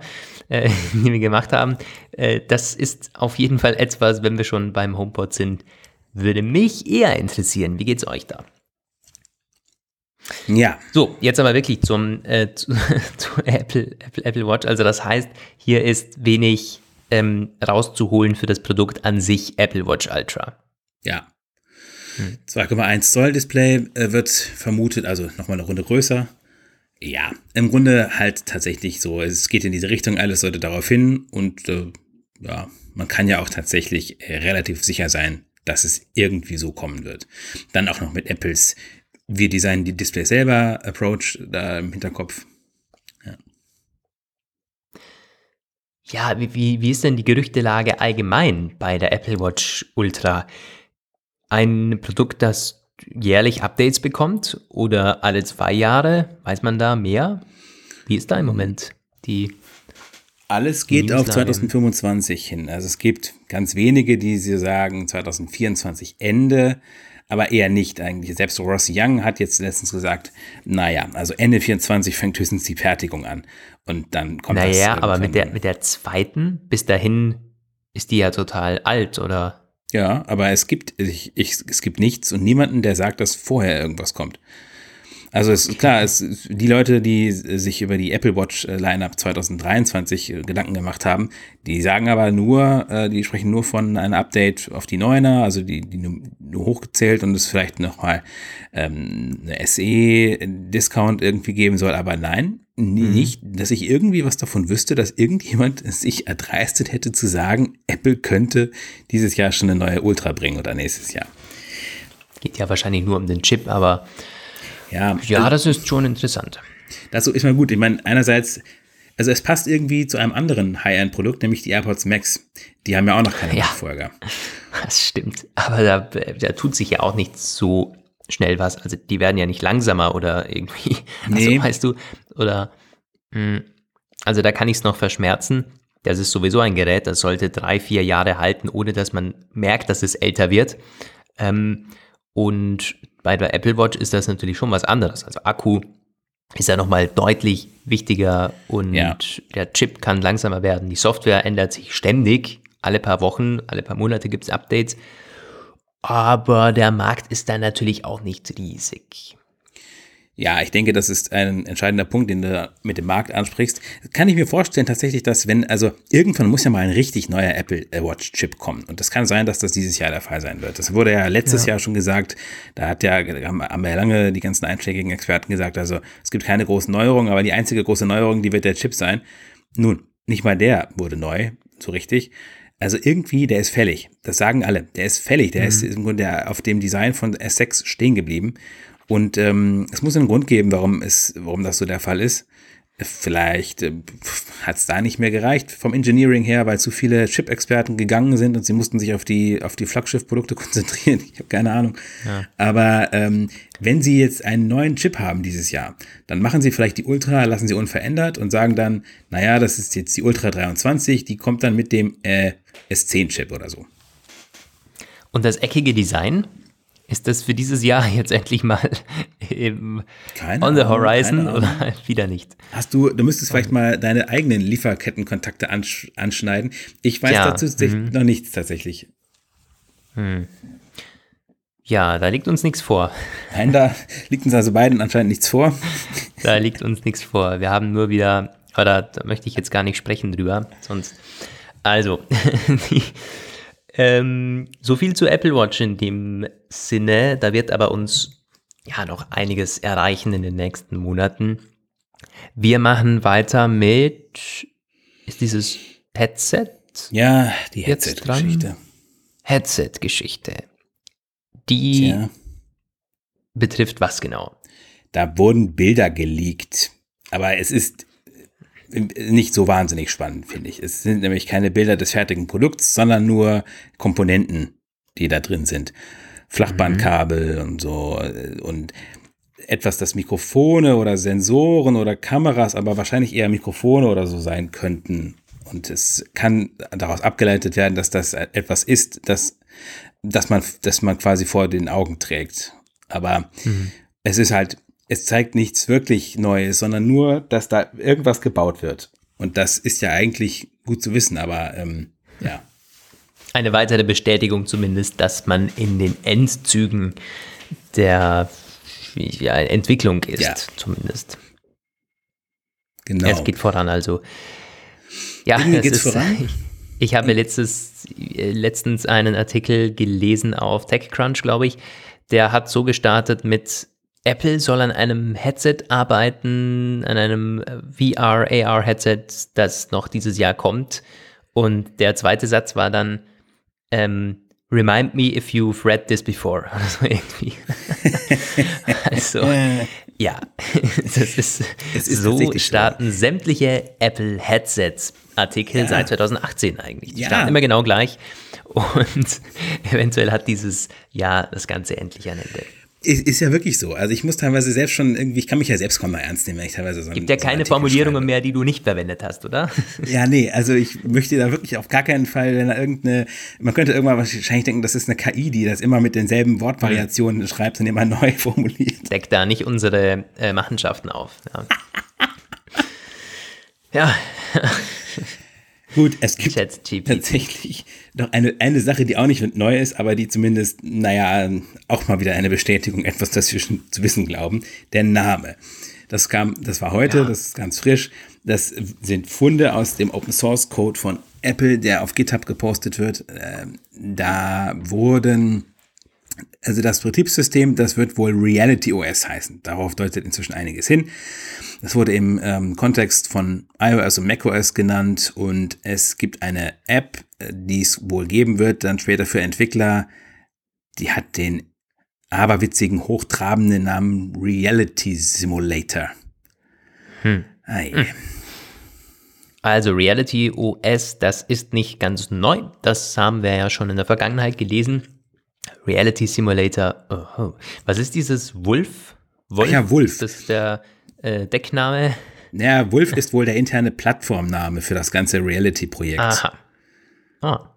A: äh, die wir gemacht haben. Äh, das ist auf jeden Fall etwas, wenn wir schon beim HomePod sind, würde mich eher interessieren. Wie geht's euch da?
B: Ja.
A: So, jetzt aber wirklich zum äh, zu, zu Apple, Apple, Apple Watch. Also das heißt, hier ist wenig ähm, rauszuholen für das Produkt an sich Apple Watch Ultra.
B: Ja. Hm. 2,1 Zoll Display äh, wird vermutet, also nochmal eine Runde größer. Ja, im Grunde halt tatsächlich so. Es geht in diese Richtung, alles sollte darauf hin und äh, ja, man kann ja auch tatsächlich äh, relativ sicher sein, dass es irgendwie so kommen wird. Dann auch noch mit Apples, wir designen die Displays selber, Approach da im Hinterkopf. Ja,
A: ja wie, wie, wie ist denn die Gerüchtelage allgemein bei der Apple Watch Ultra? Ein Produkt, das jährlich Updates bekommt oder alle zwei Jahre? Weiß man da mehr? Wie ist da im Moment die
B: alles geht auf 2025 hin. Also es gibt ganz wenige, die sie sagen 2024 Ende, aber eher nicht eigentlich. Selbst Ross Young hat jetzt letztens gesagt, naja, also Ende 24 fängt höchstens die Fertigung an und dann kommt
A: naja, das. Naja, aber mit der, mit der zweiten, bis dahin ist die ja total alt, oder?
B: Ja, aber es gibt, ich, ich, es gibt nichts und niemanden, der sagt, dass vorher irgendwas kommt. Also es ist klar, es, die Leute, die sich über die Apple Watch äh, Lineup 2023 äh, Gedanken gemacht haben, die sagen aber nur, äh, die sprechen nur von einem Update auf die Neuner, also die, die nur, hochgezählt und es vielleicht nochmal ähm, eine SE-Discount irgendwie geben soll, aber nein, mhm. nicht, dass ich irgendwie was davon wüsste, dass irgendjemand sich erdreistet hätte zu sagen, Apple könnte dieses Jahr schon eine neue Ultra bringen oder nächstes Jahr.
A: Geht ja wahrscheinlich nur um den Chip, aber ja, ja das ist schon interessant.
B: Das ist mal gut. Ich meine, einerseits, also es passt irgendwie zu einem anderen High-End-Produkt, nämlich die AirPods Max. Die haben ja auch noch keine ja, Nachfolger.
A: Das stimmt. Aber da, da tut sich ja auch nicht so schnell was. Also die werden ja nicht langsamer oder irgendwie. Also nee. weißt du, oder mh, hm, also da kann ich es noch verschmerzen. Das ist sowieso ein Gerät, das sollte drei, vier Jahre halten, ohne dass man merkt, dass es älter wird. Ähm, und bei der Apple Watch ist das natürlich schon was anderes. Also Akku ist ja nochmal deutlich wichtiger und ja. der Chip kann langsamer werden. Die Software ändert sich ständig. Alle paar Wochen, alle paar Monate gibt es Updates. Aber der Markt ist dann natürlich auch nicht riesig.
B: Ja, ich denke, das ist ein entscheidender Punkt, den du mit dem Markt ansprichst. Kann ich mir vorstellen tatsächlich, dass wenn, also irgendwann muss ja mal ein richtig neuer Apple Watch Chip kommen. Und das kann sein, dass das dieses Jahr der Fall sein wird. Das wurde ja letztes ja. Jahr schon gesagt. Da hat ja, haben ja lange die ganzen einschlägigen Experten gesagt, also es gibt keine großen Neuerungen, aber die einzige große Neuerung, die wird der Chip sein. Nun, nicht mal der wurde neu, so richtig. Also irgendwie, der ist fällig. Das sagen alle. Der ist fällig. Der mhm. ist im Grunde auf dem Design von S6 stehen geblieben. Und ähm, es muss einen Grund geben, warum, es, warum das so der Fall ist. Vielleicht äh, hat es da nicht mehr gereicht vom Engineering her, weil zu viele Chip-Experten gegangen sind und sie mussten sich auf die, auf die Flaggschiff-Produkte konzentrieren. Ich habe keine Ahnung. Ja. Aber ähm, wenn sie jetzt einen neuen Chip haben dieses Jahr, dann machen sie vielleicht die Ultra, lassen sie unverändert und sagen dann, naja, das ist jetzt die Ultra 23, die kommt dann mit dem äh, S10-Chip oder so.
A: Und das eckige Design, ist das für dieses Jahr jetzt endlich mal keine on the horizon oder wieder nicht?
B: Hast du, du müsstest vielleicht mal deine eigenen Lieferkettenkontakte ansch anschneiden. Ich weiß ja, dazu mhm. noch nichts tatsächlich.
A: Hm. Ja, da liegt uns nichts vor.
B: Nein, da liegt uns also beiden anscheinend nichts vor.
A: Da liegt uns nichts vor. Wir haben nur wieder, oder da möchte ich jetzt gar nicht sprechen drüber, sonst. Also, die, ähm, so viel zu Apple Watch in dem Sinne. Da wird aber uns ja noch einiges erreichen in den nächsten Monaten. Wir machen weiter mit, ist dieses Headset?
B: Ja, die Headset-Geschichte.
A: Headset-Geschichte. Die Tja. betrifft was genau?
B: Da wurden Bilder geleakt. Aber es ist nicht so wahnsinnig spannend, finde ich. Es sind nämlich keine Bilder des fertigen Produkts, sondern nur Komponenten, die da drin sind. Flachbandkabel mhm. und so und etwas, das Mikrofone oder Sensoren oder Kameras, aber wahrscheinlich eher Mikrofone oder so sein könnten. Und es kann daraus abgeleitet werden, dass das etwas ist, das, das, man, das man quasi vor den Augen trägt. Aber mhm. es ist halt es zeigt nichts wirklich Neues, sondern nur, dass da irgendwas gebaut wird. Und das ist ja eigentlich gut zu wissen, aber ähm, ja.
A: Eine weitere Bestätigung zumindest, dass man in den Endzügen der ja, Entwicklung ist, ja. zumindest. Genau. Es geht voran, also. Ja, es ist, voran. Ich, ich habe letztes, letztens einen Artikel gelesen auf TechCrunch, glaube ich. Der hat so gestartet mit Apple soll an einem Headset arbeiten, an einem äh, VR, AR-Headset, das noch dieses Jahr kommt. Und der zweite Satz war dann, ähm, Remind me if you've read this before. Also irgendwie. also, ja, das ist, ist so starten so. sämtliche Apple Headsets Artikel ja. seit 2018 eigentlich. Die ja. starten immer genau gleich. Und eventuell hat dieses Jahr das Ganze endlich ein Ende.
B: Ist, ist ja wirklich so. Also ich muss teilweise selbst schon irgendwie, ich kann mich ja selbst kaum mal ernst nehmen, wenn ich teilweise so
A: Gibt ja so keine Formulierungen schreibe. mehr, die du nicht verwendet hast, oder?
B: Ja, nee, also ich möchte da wirklich auf gar keinen Fall, wenn da irgendeine, man könnte irgendwann wahrscheinlich denken, das ist eine KI, die das immer mit denselben Wortvariationen mhm. schreibt und immer neu formuliert.
A: Deckt da nicht unsere äh, Machenschaften auf. Ja. ja.
B: Gut, es gibt tatsächlich noch eine, eine Sache, die auch nicht neu ist, aber die zumindest, naja, auch mal wieder eine Bestätigung, etwas dazwischen zu wissen glauben. Der Name. Das kam, das war heute, ja. das ist ganz frisch. Das sind Funde aus dem Open Source Code von Apple, der auf GitHub gepostet wird. Ähm, da wurden also das Betriebssystem, das wird wohl Reality OS heißen. Darauf deutet inzwischen einiges hin. Das wurde im ähm, Kontext von iOS und macOS genannt und es gibt eine App, äh, die es wohl geben wird, dann später für Entwickler. Die hat den aberwitzigen, hochtrabenden Namen Reality Simulator.
A: Hm. hm. Also Reality OS, das ist nicht ganz neu. Das haben wir ja schon in der Vergangenheit gelesen. Reality Simulator. Oh, Was ist dieses Wolf?
B: Wolf? Ach ja, Wolf.
A: Das ist der äh, Deckname.
B: Naja, Wolf ist wohl der interne Plattformname für das ganze Reality-Projekt. Aha. Ah.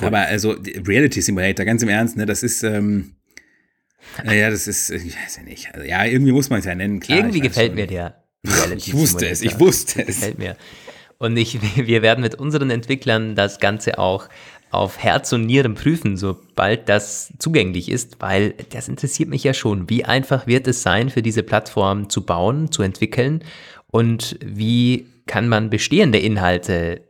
B: Aber also Reality Simulator, ganz im Ernst, ne, das ist, ähm, naja, das ist, ich weiß ja nicht. Also, ja, irgendwie muss man es ja nennen,
A: klar. Irgendwie gefällt schon. mir der
B: Reality Ich wusste Simulator. es, ich wusste es.
A: Gefällt mir. Und ich, wir werden mit unseren Entwicklern das Ganze auch auf Herz und Nieren prüfen, sobald das zugänglich ist, weil das interessiert mich ja schon. Wie einfach wird es sein, für diese Plattform zu bauen, zu entwickeln und wie kann man bestehende Inhalte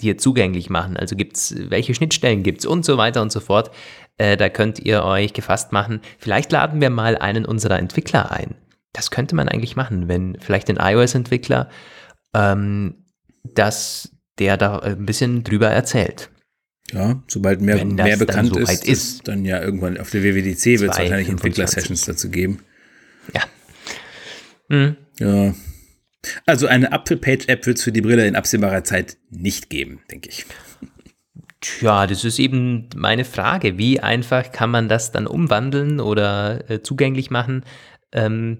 A: dir zugänglich machen? Also gibt's, welche Schnittstellen gibt's und so weiter und so fort. Äh, da könnt ihr euch gefasst machen. Vielleicht laden wir mal einen unserer Entwickler ein. Das könnte man eigentlich machen, wenn vielleicht ein iOS-Entwickler, ähm, dass der da ein bisschen drüber erzählt.
B: Ja, sobald mehr, mehr bekannt so ist, ist, dann ja irgendwann auf der WWDC wird es wahrscheinlich Entwickler-Sessions dazu geben.
A: Ja.
B: Mhm. Ja. Also eine Apple-Page-App wird es für die Brille in absehbarer Zeit nicht geben, denke ich.
A: Tja, das ist eben meine Frage. Wie einfach kann man das dann umwandeln oder äh, zugänglich machen? Ähm,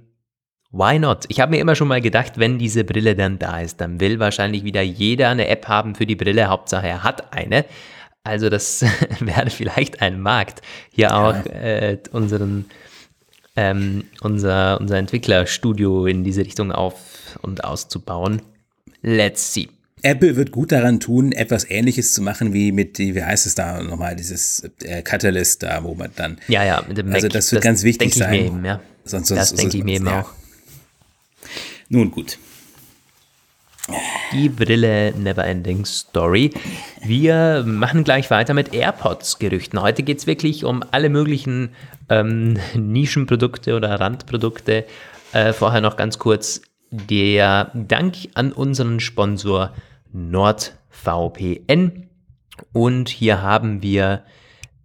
A: why not? Ich habe mir immer schon mal gedacht, wenn diese Brille dann da ist, dann will wahrscheinlich wieder jeder eine App haben für die Brille. Hauptsache er hat eine. Also das wäre vielleicht ein Markt, hier auch ja. äh, unseren, ähm, unser, unser Entwicklerstudio in diese Richtung auf und auszubauen. Let's see.
B: Apple wird gut daran tun, etwas ähnliches zu machen wie mit, wie heißt es da nochmal, dieses äh, Catalyst da, wo man dann.
A: Ja, ja, mit dem
B: Mac. Also das wird das ganz wichtig sein.
A: Ich mir eben, ja.
B: Sonst, sonst, das denke ich mir eben ja. auch. Nun gut.
A: Die Brille Neverending Story. Wir machen gleich weiter mit AirPods-Gerüchten. Heute geht es wirklich um alle möglichen ähm, Nischenprodukte oder Randprodukte. Äh, vorher noch ganz kurz der Dank an unseren Sponsor NordVPN. Und hier haben wir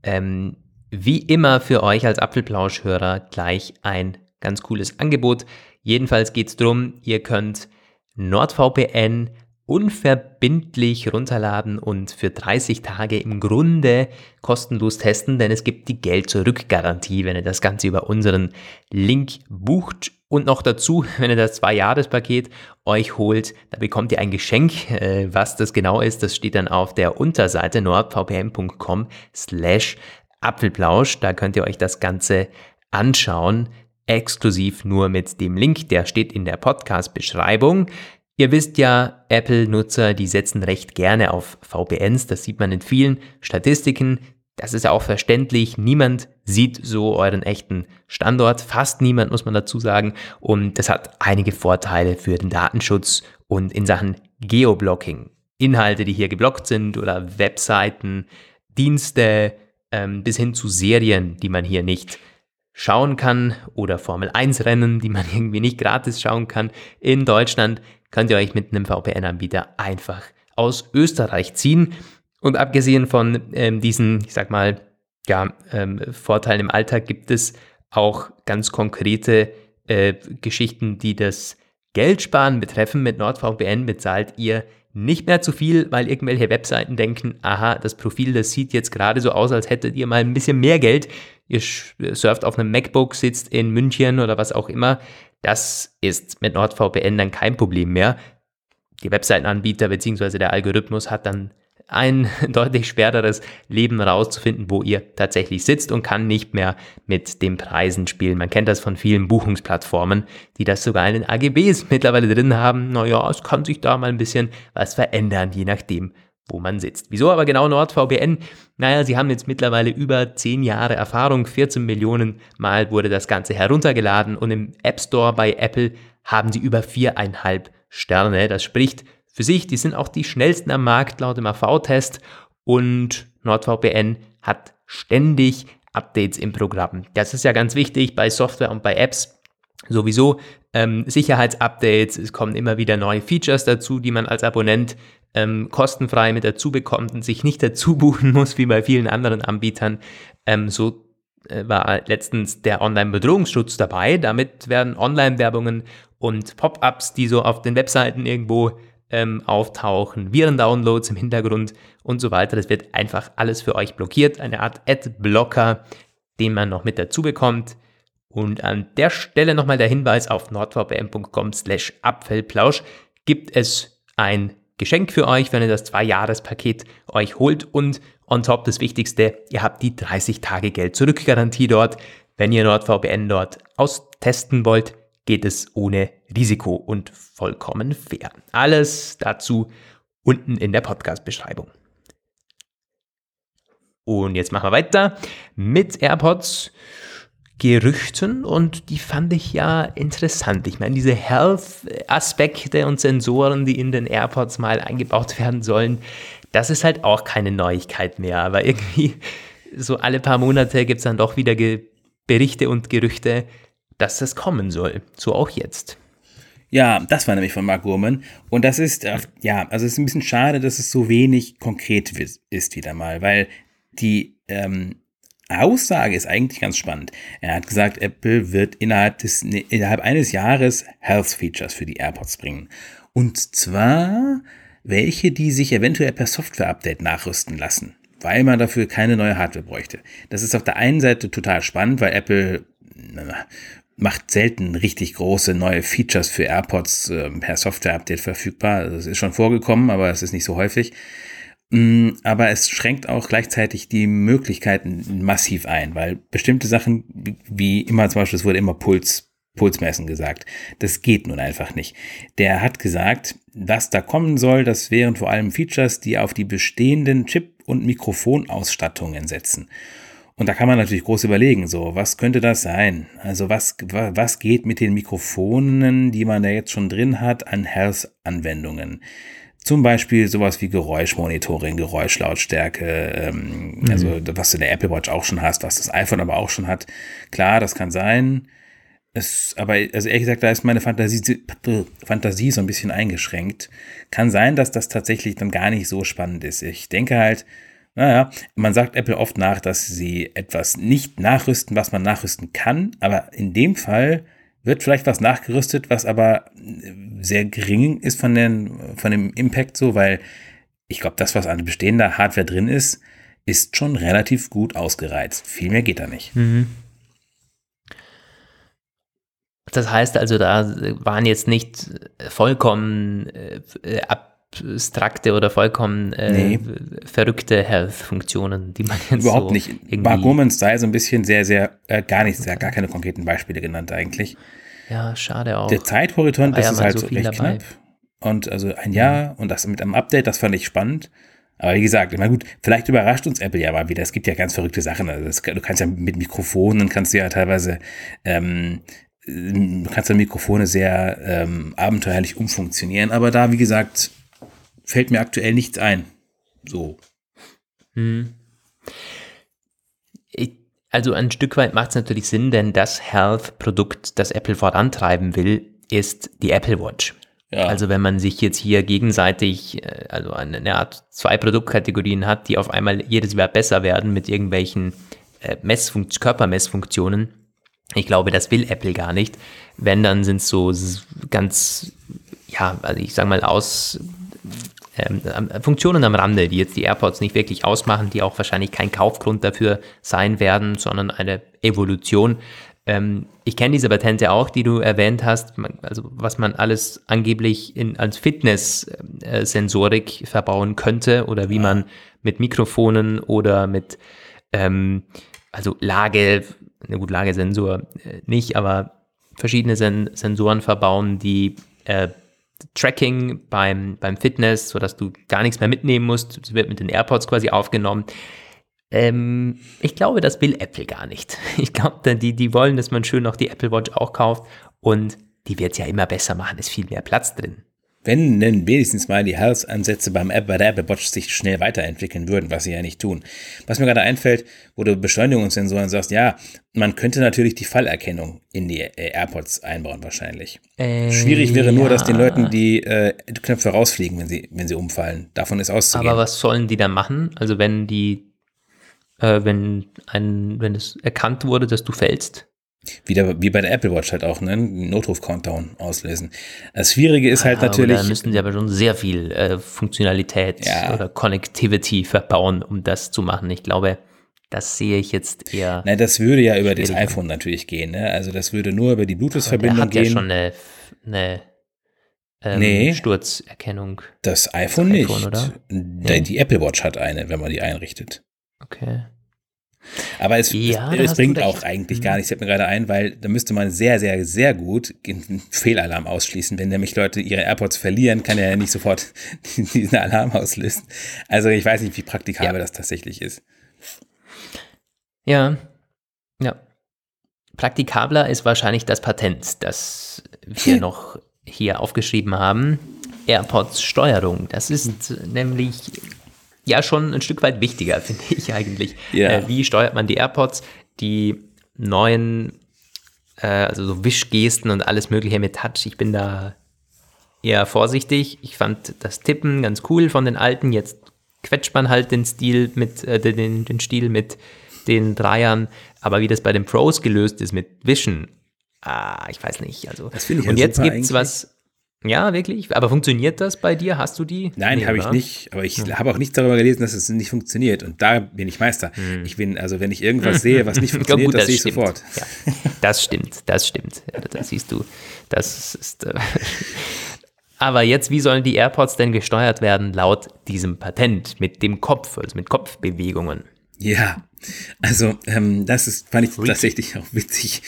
A: ähm, wie immer für euch als Apfelplauschhörer gleich ein ganz cooles Angebot. Jedenfalls geht es darum, ihr könnt NordVPN unverbindlich runterladen und für 30 Tage im Grunde kostenlos testen, denn es gibt die Geld-Zurück-Garantie, wenn ihr das Ganze über unseren Link bucht. Und noch dazu, wenn ihr das Zwei-Jahres-Paket euch holt, da bekommt ihr ein Geschenk. Äh, was das genau ist, das steht dann auf der Unterseite nordvpn.com slash Apfelplausch. Da könnt ihr euch das Ganze anschauen exklusiv nur mit dem Link, der steht in der Podcast-Beschreibung. Ihr wisst ja, Apple-Nutzer, die setzen recht gerne auf VPNs, das sieht man in vielen Statistiken. Das ist ja auch verständlich. Niemand sieht so euren echten Standort. Fast niemand, muss man dazu sagen. Und das hat einige Vorteile für den Datenschutz und in Sachen Geoblocking. Inhalte, die hier geblockt sind oder Webseiten, Dienste ähm, bis hin zu Serien, die man hier nicht schauen kann oder Formel 1 Rennen, die man irgendwie nicht gratis schauen kann. In Deutschland könnt ihr euch mit einem VPN-Anbieter einfach aus Österreich ziehen. Und abgesehen von ähm, diesen, ich sag mal, ja, ähm, Vorteilen im Alltag gibt es auch ganz konkrete äh, Geschichten, die das Geldsparen betreffen. Mit NordVPN bezahlt ihr nicht mehr zu viel, weil irgendwelche Webseiten denken, aha, das Profil, das sieht jetzt gerade so aus, als hättet ihr mal ein bisschen mehr Geld. Ihr surft auf einem MacBook, sitzt in München oder was auch immer. Das ist mit NordVPN dann kein Problem mehr. Die Webseitenanbieter bzw. der Algorithmus hat dann ein deutlich schwereres Leben rauszufinden, wo ihr tatsächlich sitzt und kann nicht mehr mit den Preisen spielen. Man kennt das von vielen Buchungsplattformen, die das sogar in den AGBs mittlerweile drin haben. Naja, es kann sich da mal ein bisschen was verändern, je nachdem, wo man sitzt. Wieso aber genau NordVPN? Naja, sie haben jetzt mittlerweile über 10 Jahre Erfahrung. 14 Millionen Mal wurde das Ganze heruntergeladen und im App Store bei Apple haben sie über viereinhalb Sterne. Das spricht für sich. Die sind auch die schnellsten am Markt laut dem AV-Test und NordVPN hat ständig Updates im Programm. Das ist ja ganz wichtig bei Software und bei Apps. Sowieso ähm, Sicherheitsupdates, es kommen immer wieder neue Features dazu, die man als Abonnent ähm, kostenfrei mit dazu bekommt und sich nicht dazu buchen muss, wie bei vielen anderen Anbietern. Ähm, so äh, war letztens der Online-Bedrohungsschutz dabei. Damit werden Online-Werbungen und Pop-ups, die so auf den Webseiten irgendwo ähm, auftauchen, Viren-Downloads im Hintergrund und so weiter. Das wird einfach alles für euch blockiert. Eine Art Ad-Blocker, den man noch mit dazu bekommt. Und an der Stelle nochmal der Hinweis auf nordvpn.com slash Abfellplausch gibt es ein Geschenk für euch, wenn ihr das Zwei-Jahres-Paket euch holt und on top das Wichtigste, ihr habt die 30 Tage Geld zurück Garantie dort. Wenn ihr NordVPN dort austesten wollt, geht es ohne Risiko und vollkommen fair. Alles dazu unten in der Podcast-Beschreibung. Und jetzt machen wir weiter mit AirPods. Gerüchten und die fand ich ja interessant. Ich meine, diese Health-Aspekte und Sensoren, die in den AirPods mal eingebaut werden sollen, das ist halt auch keine Neuigkeit mehr. Aber irgendwie so alle paar Monate gibt es dann doch wieder Ge Berichte und Gerüchte, dass das kommen soll. So auch jetzt.
B: Ja, das war nämlich von Mark Gurman. Und das ist, äh, ja, also es ist ein bisschen schade, dass es so wenig konkret ist wieder mal, weil die, ähm, Aussage ist eigentlich ganz spannend. Er hat gesagt, Apple wird innerhalb, des, innerhalb eines Jahres Health Features für die AirPods bringen. Und zwar welche, die sich eventuell per Software-Update nachrüsten lassen, weil man dafür keine neue Hardware bräuchte. Das ist auf der einen Seite total spannend, weil Apple macht selten richtig große neue Features für AirPods äh, per Software-Update verfügbar. Das ist schon vorgekommen, aber es ist nicht so häufig. Mm, aber es schränkt auch gleichzeitig die Möglichkeiten massiv ein, weil bestimmte Sachen, wie immer zum Beispiel, es wurde immer Puls, Pulsmessen gesagt, das geht nun einfach nicht. Der hat gesagt, was da kommen soll, das wären vor allem Features, die auf die bestehenden Chip- und Mikrofonausstattungen setzen. Und da kann man natürlich groß überlegen, so, was könnte das sein? Also was, was geht mit den Mikrofonen, die man da jetzt schon drin hat, an Health-Anwendungen? Zum Beispiel sowas wie Geräuschmonitoring, Geräuschlautstärke, ähm, mhm. also was du in der Apple Watch auch schon hast, was das iPhone aber auch schon hat. Klar, das kann sein. Es, aber, also ehrlich gesagt, da ist meine Fantasie, Fantasie so ein bisschen eingeschränkt. Kann sein, dass das tatsächlich dann gar nicht so spannend ist. Ich denke halt, naja, man sagt Apple oft nach, dass sie etwas nicht nachrüsten, was man nachrüsten kann, aber in dem Fall wird vielleicht was nachgerüstet, was aber sehr gering ist von, den, von dem Impact so, weil ich glaube, das, was an bestehender Hardware drin ist, ist schon relativ gut ausgereizt. Viel mehr geht da nicht. Mhm.
A: Das heißt also, da waren jetzt nicht vollkommen äh, ab abstrakte oder vollkommen äh, nee. verrückte Health-Funktionen, die man
B: jetzt Überhaupt so nicht. Mark Gurmans da so ein bisschen sehr, sehr, äh, gar nichts, ja, gar keine konkreten Beispiele genannt eigentlich.
A: Ja, schade auch.
B: Der Zeithorizont das ist halt so recht dabei. knapp. Und also ein Jahr mhm. und das mit einem Update, das fand ich spannend. Aber wie gesagt, immer gut, vielleicht überrascht uns Apple ja mal wieder. Es gibt ja ganz verrückte Sachen. Also das, du kannst ja mit Mikrofonen, kannst du ja teilweise, ähm, du kannst ja Mikrofone sehr ähm, abenteuerlich umfunktionieren. Aber da, wie gesagt, fällt mir aktuell nichts ein. So. Hm.
A: Also ein Stück weit macht es natürlich Sinn, denn das Health-Produkt, das Apple vorantreiben will, ist die Apple Watch. Ja. Also wenn man sich jetzt hier gegenseitig, äh, also eine Art zwei Produktkategorien hat, die auf einmal jedes Jahr besser werden mit irgendwelchen äh, Messfunkt Körpermessfunktionen, ich glaube, das will Apple gar nicht. Wenn, dann sind es so ganz, ja, also ich sage mal aus ähm, Funktionen am Rande, die jetzt die AirPods nicht wirklich ausmachen, die auch wahrscheinlich kein Kaufgrund dafür sein werden, sondern eine Evolution. Ähm, ich kenne diese Patente auch, die du erwähnt hast, also was man alles angeblich in, als Fitness-Sensorik äh, verbauen könnte oder wie man mit Mikrofonen oder mit ähm, also Lage, eine gut, Lagesensor äh, nicht, aber verschiedene Sen Sensoren verbauen, die äh, Tracking beim, beim Fitness, sodass du gar nichts mehr mitnehmen musst. Es wird mit den AirPods quasi aufgenommen. Ähm, ich glaube, das will Apple gar nicht. Ich glaube, die, die wollen, dass man schön noch die Apple Watch auch kauft und die wird es ja immer besser machen, ist viel mehr Platz drin
B: wenn denn wenigstens mal die Health-Ansätze beim App, bei der Apple Watch sich schnell weiterentwickeln würden, was sie ja nicht tun. Was mir gerade einfällt, wo du Beschleunigungssensoren sagst, ja, man könnte natürlich die Fallerkennung in die äh, AirPods einbauen wahrscheinlich. Äh, Schwierig wäre nur, dass den Leuten die äh, Knöpfe rausfliegen, wenn sie, wenn sie umfallen. Davon ist auszugehen.
A: Aber was sollen die da machen? Also wenn die, äh, wenn ein, wenn es erkannt wurde, dass du fällst,
B: wieder wie bei der Apple Watch halt auch, ne? Notruf-Countdown auslösen. Das Schwierige ist halt ja, natürlich. Da
A: müssen sie aber schon sehr viel äh, Funktionalität ja. oder Connectivity verbauen, um das zu machen. Ich glaube, das sehe ich jetzt eher.
B: Nein, das würde ja über das iPhone natürlich gehen, ne? Also das würde nur über die Bluetooth-Verbindung gehen.
A: Ja schon eine, eine ähm, nee, Sturzerkennung.
B: Das iPhone, das iPhone nicht. Oder? Die, die Apple Watch hat eine, wenn man die einrichtet.
A: Okay.
B: Aber es, ja, es, es bringt auch eigentlich gar mhm. nichts, fällt mir gerade ein, weil da müsste man sehr, sehr, sehr gut einen Fehlalarm ausschließen. Wenn nämlich Leute ihre AirPods verlieren, kann er ja nicht sofort diesen Alarm auslösen. Also ich weiß nicht, wie praktikabel ja. das tatsächlich ist.
A: Ja, ja. Praktikabler ist wahrscheinlich das Patent, das wir noch hier aufgeschrieben haben. AirPods Steuerung. Das ist nämlich ja schon ein Stück weit wichtiger, finde ich eigentlich. Ja. Äh, wie steuert man die AirPods? Die neuen, äh, also so Wischgesten und alles Mögliche mit Touch. Ich bin da eher vorsichtig. Ich fand das Tippen ganz cool von den alten. Jetzt quetscht man halt den Stil mit, äh, den, den Stil mit den Dreiern, aber wie das bei den Pros gelöst ist mit Vision, ah, ich weiß nicht. Also,
B: das finde ich
A: Und jetzt gibt's
B: eigentlich.
A: was. Ja, wirklich. Aber funktioniert das bei dir? Hast du die?
B: Nein,
A: Nee,
B: habe ich nicht. Aber ich habe auch nichts darüber gelesen, dass es nicht funktioniert. Und da bin ich Meister. Ich bin, also wenn ich irgendwas sehe, was nicht
A: Ja,
B: funktioniert,
A: gut,
B: das sehe ich sofort.
A: Ja, das stimmt, das stimmt. Ja, das siehst du. Das ist. Äh Aber jetzt, wie sollen die AirPods denn gesteuert werden laut diesem Patent? Mit dem Kopf, also mit Kopfbewegungen.
B: Ja, also ähm, das ist, fand ich tatsächlich auch witzig.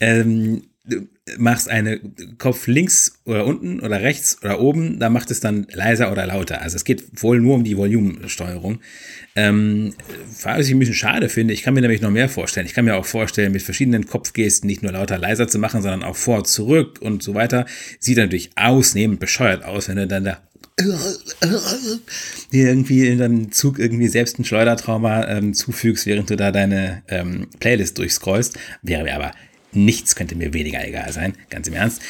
B: Ähm, machst eine Kopf links oder unten oder rechts oder oben, da macht es dann leiser oder lauter. Also es geht wohl nur um die Volumensteuerung. Ähm, was ich ein bisschen schade finde, ich kann mir nämlich noch mehr vorstellen. Ich kann mir auch vorstellen, mit verschiedenen Kopfgesten nicht nur lauter, leiser zu machen, sondern auch vor, zurück und so weiter. Sieht natürlich ausnehmend bescheuert aus, wenn du dann da irgendwie in deinem Zug irgendwie selbst ein Schleudertrauma ähm, zufügst, während du da deine ähm, Playlist durchscrollst. Wäre mir aber nichts, könnte mir weniger egal sein, ganz im Ernst.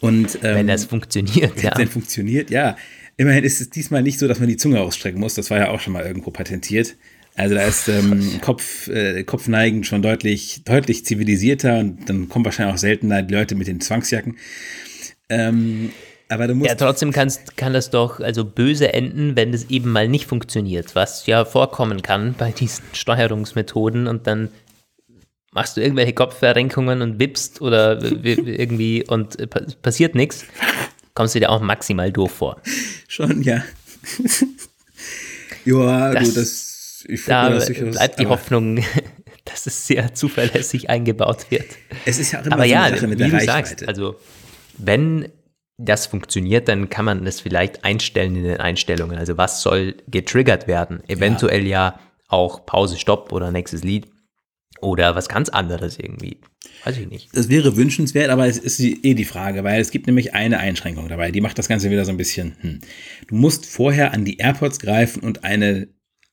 B: Und ähm,
A: Wenn das funktioniert,
B: wenn
A: ja.
B: es denn funktioniert, ja. Immerhin ist es diesmal nicht so, dass man die Zunge ausstrecken muss. Das war ja auch schon mal irgendwo patentiert. Also da ist ähm, Kopf, äh, Kopfneigen schon deutlich, deutlich zivilisierter und dann kommen wahrscheinlich auch seltener die Leute mit den Zwangsjacken. Ähm, aber du musst
A: Ja, trotzdem kannst, kann das doch also böse enden, wenn das eben mal nicht funktioniert, was ja vorkommen kann bei diesen Steuerungsmethoden und dann machst du irgendwelche Kopfverrenkungen und wippst oder irgendwie und äh, pa- passiert nichts, kommst du dir auch maximal doof vor.
B: schon, ja. ja,
A: Das-
B: du, das, ich
A: Da
B: das durchaus,
A: bleibt die Hoffnung, dass es sehr zuverlässig eingebaut wird.
B: Es ist ja auch immer
A: Aber
B: so
A: ja,
B: mit
A: wie
B: der
A: du
B: Reichweite.
A: sagst, also wenn das funktioniert, dann kann man das vielleicht einstellen in den Einstellungen. Also was soll getriggert werden? Eventuell ja, auch Pause, Stopp oder nächstes Lied oder was ganz anderes irgendwie. Weiß ich nicht.
B: das wäre wünschenswert, aber es ist eh die Frage, weil es gibt nämlich eine Einschränkung dabei, die macht das Ganze wieder so ein bisschen, hm. Du musst vorher an die AirPods greifen und eine,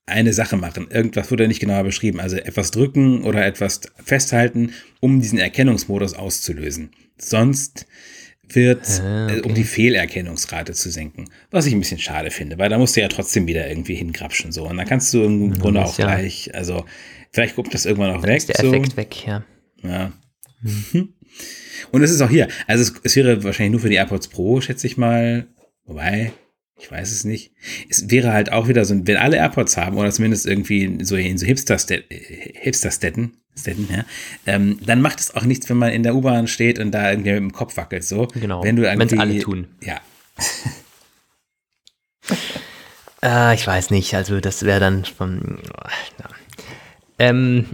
B: eine Sache machen. Irgendwas wurde nicht genauer beschrieben. Also etwas drücken oder etwas festhalten, um diesen Erkennungsmodus auszulösen. Sonst wird,
A: Ah,
B: äh, um die Fehlerkennungsrate zu senken. Was ich ein bisschen schade finde, weil da musst du ja trotzdem wieder irgendwie hingrapschen, so. Und dann kannst du im Grunde auch
A: ja-
B: gleich, also, vielleicht kommt das irgendwann auch weg,
A: Ist der
B: so.
A: Effekt weg, ja.
B: Ja. Und es ist auch hier. Also es, es wäre wahrscheinlich nur für die AirPods Pro, schätze ich mal. Wobei, ich weiß es nicht. Es wäre halt auch wieder so, ein- wenn alle AirPods haben, oder zumindest irgendwie so in so Hipster-Städten, Städten, ja, ähm, dann macht es auch nichts, wenn man in der U-Bahn steht und da irgendwie mit dem Kopf wackelt. So.
A: Genau,
B: Wenn du irgendwie-
A: alle tun.
B: Ja.
A: Ah, ich weiß nicht, also das wäre dann von. Ja. Ähm,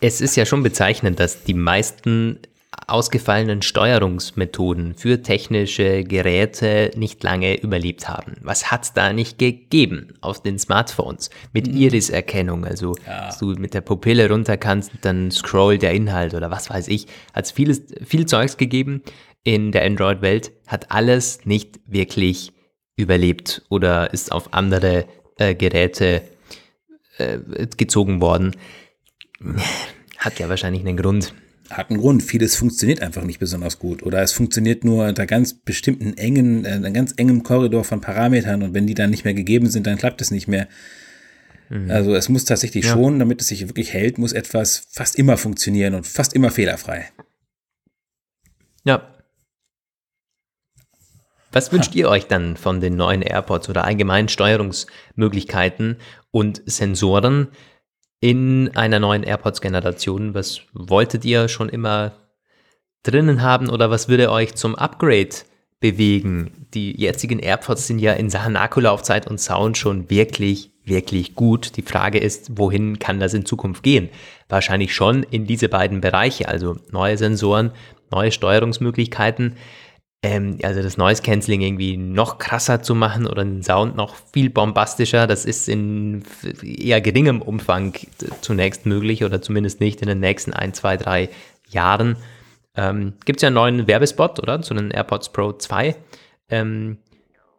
A: es ist ja schon bezeichnend, dass die meisten ausgefallenen Steuerungsmethoden für technische Geräte nicht lange überlebt haben. Was hat es da nicht gegeben auf den Smartphones? Mit Iris-Erkennung, also dass du mit der Pupille runter kannst, dann scrollt der Inhalt oder was weiß ich. Hat es vieles, viel Zeugs gegeben in der Android-Welt, hat alles nicht wirklich überlebt oder ist auf andere äh, Geräte äh, gezogen worden. Hat ja wahrscheinlich einen Grund.
B: Hat einen Grund. Vieles funktioniert einfach nicht besonders gut. Oder es funktioniert nur unter ganz bestimmten engen, äh, einem ganz engen Korridor von Parametern und wenn die dann nicht mehr gegeben sind, dann klappt es nicht mehr. Also es muss tatsächlich
A: Ja.
B: schon, damit es sich wirklich hält, muss etwas fast immer funktionieren und fast immer fehlerfrei.
A: Ja. Was wünscht ihr euch dann von den neuen AirPods oder allgemeinen Steuerungsmöglichkeiten und Sensoren in einer neuen AirPods-Generation? Was wolltet ihr schon immer drinnen haben oder was würde euch zum Upgrade bewegen? Die jetzigen AirPods sind ja in Sachen Akkulaufzeit und Sound schon wirklich, wirklich gut. Die Frage ist, wohin kann das in Zukunft gehen? Wahrscheinlich schon in diese beiden Bereiche, also neue Sensoren, neue Steuerungsmöglichkeiten. Ähm, also das Noise Cancelling irgendwie noch krasser zu machen oder den Sound noch viel bombastischer, das ist in eher geringem Umfang zunächst möglich oder zumindest nicht in den nächsten ein, zwei, drei Jahren. Ähm, Gibt es ja einen neuen Werbespot, oder? Zu den AirPods Pro 2. Ähm,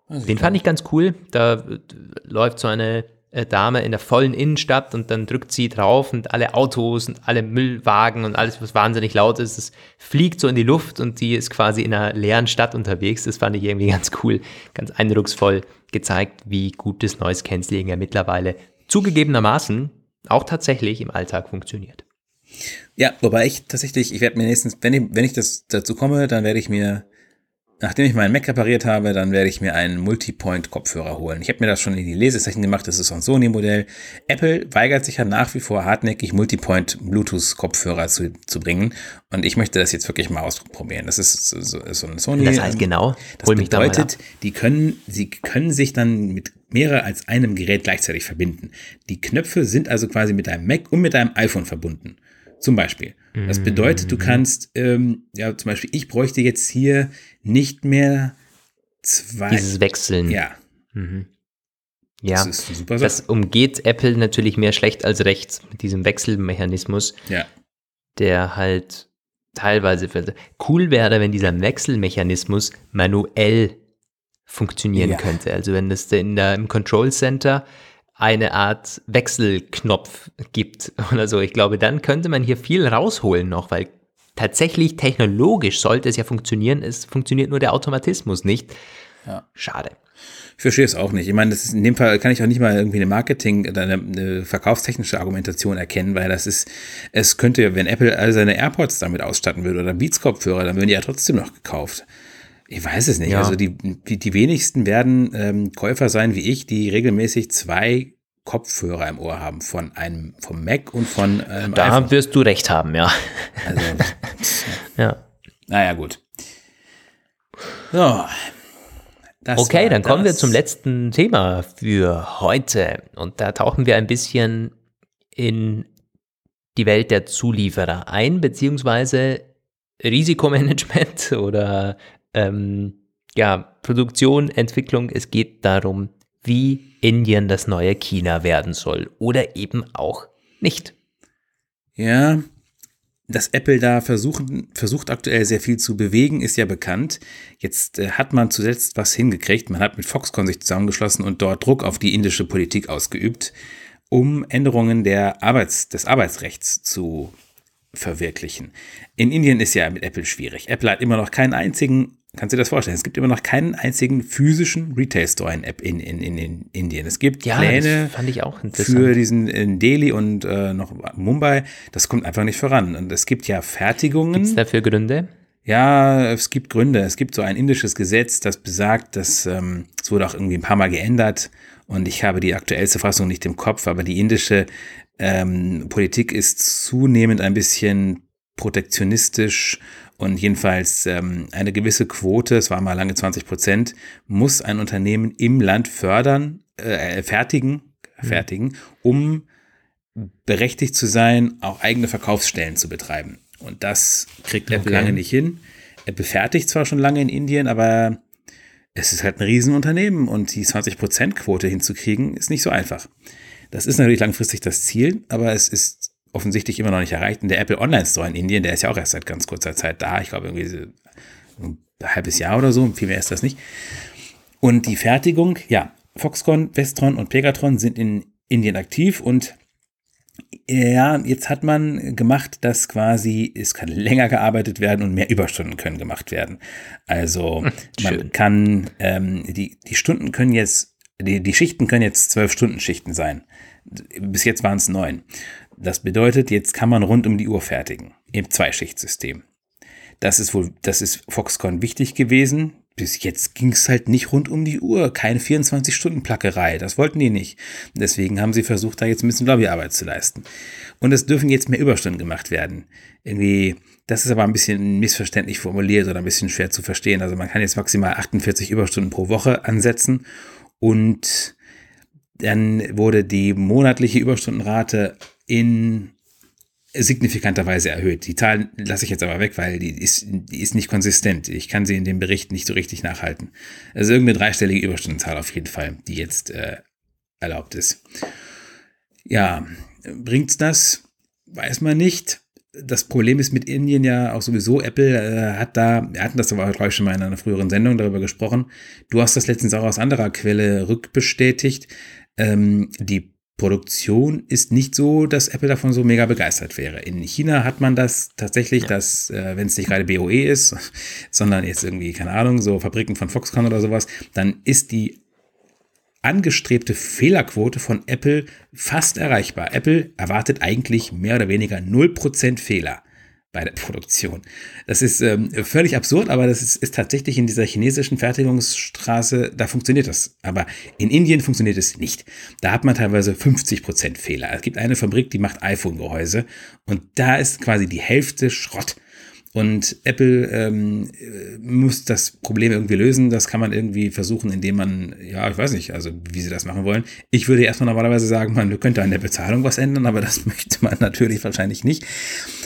A: den fand ich ganz cool. Da äh, läuft so eine Dame in der vollen Innenstadt und dann drückt sie drauf und alle Autos und alle Müllwagen und alles, was wahnsinnig laut ist, das fliegt so in die Luft und die ist quasi in einer leeren Stadt unterwegs. Das fand ich irgendwie ganz cool, ganz eindrucksvoll gezeigt, wie gut das Noise Cancelling ja mittlerweile zugegebenermaßen auch tatsächlich im Alltag funktioniert.
B: Ja, wobei ich tatsächlich, ich werde mir nächstens, wenn ich, wenn ich das dazu komme, dann werde ich mir Nachdem ich meinen Mac repariert habe, dann werde ich mir einen Multipoint-Kopfhörer holen. Ich habe mir das schon in die Lesezeichen gemacht, das ist so ein Sony-Modell. Apple weigert sich ja nach wie vor hartnäckig, Multipoint-Bluetooth-Kopfhörer zu, zu bringen. Und ich möchte das jetzt wirklich mal ausprobieren. Das ist so, so, ein Sony.
A: Das heißt genau.
B: Das Hol bedeutet, die können, sie können sich dann mit mehrere als einem Gerät gleichzeitig verbinden. Die Knöpfe sind also quasi mit deinem Mac und mit deinem iPhone verbunden. Zum Beispiel. Das bedeutet, du mhm. kannst, ähm, ja, zum Beispiel, ich bräuchte jetzt hier nicht mehr zwei.
A: Dieses Wechseln.
B: Ja.
A: Mhm. Ja, das, das umgeht Apple natürlich mehr schlecht als recht mit diesem Wechselmechanismus.
B: Ja.
A: Der halt teilweise cool wäre, wenn dieser Wechselmechanismus manuell funktionieren ja. könnte. Also wenn das in der, im Control Center eine Art Wechselknopf gibt oder so. Ich glaube, dann könnte man hier viel rausholen noch, weil tatsächlich technologisch sollte es ja funktionieren. Es funktioniert nur der Automatismus nicht. Ja. Schade.
B: Ich verstehe es auch nicht. Ich meine, das ist in dem Fall kann ich auch nicht mal irgendwie eine Marketing- oder eine, eine verkaufstechnische Argumentation erkennen, weil das ist, es könnte, wenn Apple all seine AirPods damit ausstatten würde oder Beats-Kopfhörer, dann würden die ja trotzdem noch gekauft. Ich weiß es nicht. Ja. Also die, die, die wenigsten werden ähm, Käufer sein wie ich, die regelmäßig zwei Kopfhörer im Ohr haben von einem vom Mac und von
A: ähm, Da iPhone. wirst du recht haben, ja. Also,
B: ja. Naja, gut. So.
A: okay, dann das. kommen wir zum letzten Thema für heute. Und da tauchen wir ein bisschen in die Welt der Zulieferer ein, beziehungsweise Risikomanagement oder ähm, ja, Produktion, Entwicklung. Es geht darum, wie Indien das neue China werden soll oder eben auch nicht.
B: Ja, dass Apple da versucht, versucht aktuell sehr viel zu bewegen, ist ja bekannt. Jetzt äh, hat man zuletzt was hingekriegt. Man hat mit Foxconn sich zusammengeschlossen und dort Druck auf die indische Politik ausgeübt, um Änderungen der Arbeits-, des Arbeitsrechts zu verwirklichen. In Indien ist ja mit Apple schwierig. Apple hat immer noch keinen einzigen Kannst du dir das vorstellen? Es gibt immer noch keinen einzigen physischen Retail-Store in, in, in, in, Indien. Es gibt ja, Pläne für diesen in Delhi und äh, noch Mumbai. Das kommt einfach nicht voran. Und es gibt ja Fertigungen. Gibt
A: es dafür Gründe?
B: Ja, es gibt Gründe. Es gibt so ein indisches Gesetz, das besagt, dass ähm, es wurde auch irgendwie ein paar Mal geändert. Und ich habe die aktuellste Fassung nicht im Kopf, aber die indische ähm, Politik ist zunehmend ein bisschen protektionistisch und jedenfalls ähm, eine gewisse Quote, es war mal lange 20 Prozent, muss ein Unternehmen im Land fördern, äh, fertigen, mhm. fertigen, um berechtigt zu sein, auch eigene Verkaufsstellen zu betreiben. Und das kriegt Apple okay. lange nicht hin. Apple fertigt zwar schon lange in Indien, aber es ist halt ein Riesenunternehmen und die 20%-Quote hinzukriegen, ist nicht so einfach. Das ist natürlich langfristig das Ziel, aber es ist offensichtlich immer noch nicht erreicht. Und der Apple Online Store in Indien, der ist ja auch erst seit ganz kurzer Zeit da. Ich glaube, irgendwie ein halbes Jahr oder so. Viel mehr ist das nicht. Und die Fertigung, ja, Foxconn, Vestron und Pegatron sind in Indien aktiv und ja, jetzt hat man gemacht, dass quasi es kann länger gearbeitet werden und mehr Überstunden können gemacht werden. Also Schön. man kann ähm, die die Stunden können jetzt die, die Schichten können jetzt zwölf Stunden Schichten sein. Bis jetzt waren es neun. Das bedeutet, jetzt kann man rund um die Uhr fertigen im Zweischichtsystem. Das ist wohl, das ist Foxconn wichtig gewesen. Bis jetzt ging es halt nicht rund um die Uhr, keine 24-Stunden-Plackerei. Das wollten die nicht. Deswegen haben sie versucht, da jetzt ein bisschen Lobbyarbeit zu leisten. Und es dürfen jetzt mehr Überstunden gemacht werden. Irgendwie, das ist aber ein bisschen missverständlich formuliert oder ein bisschen schwer zu verstehen. Also man kann jetzt maximal 48 Überstunden pro Woche ansetzen und dann wurde die monatliche Überstundenrate in signifikanter Weise erhöht. Die Zahlen lasse ich jetzt aber weg, weil die ist, die ist nicht konsistent. Ich kann sie in dem Bericht nicht so richtig nachhalten. Also irgendeine dreistellige Überstundenzahl auf jeden Fall, die jetzt äh, erlaubt ist. Ja, bringt's das? Weiß man nicht. Das Problem ist mit Indien ja auch sowieso, Apple äh, hat da, wir hatten das aber, glaube ich, schon mal in einer früheren Sendung darüber gesprochen. Du hast das letztens auch aus anderer Quelle rückbestätigt. Ähm, die Produktion ist nicht so, dass Apple davon so mega begeistert wäre. In China hat man das tatsächlich, ja. dass, äh, wenn es nicht gerade BOE ist, sondern jetzt irgendwie, keine Ahnung, so Fabriken von Foxconn oder sowas, dann ist die angestrebte Fehlerquote von Apple fast erreichbar. Apple erwartet eigentlich mehr oder weniger 0% Fehler bei der Produktion. Das ist ähm, völlig absurd, aber das ist, ist, tatsächlich in dieser chinesischen Fertigungsstraße, da funktioniert das. Aber in Indien funktioniert es nicht. Da hat man teilweise 50% Fehler. Es gibt eine Fabrik, die macht iPhone-Gehäuse und da ist quasi die Hälfte Schrott. Und Apple ähm, muss das Problem irgendwie lösen. Das kann man irgendwie versuchen, indem man, ja, ich weiß nicht, also wie sie das machen wollen. Ich würde erstmal normalerweise sagen, man könnte an der Bezahlung was ändern, aber das möchte man natürlich wahrscheinlich nicht.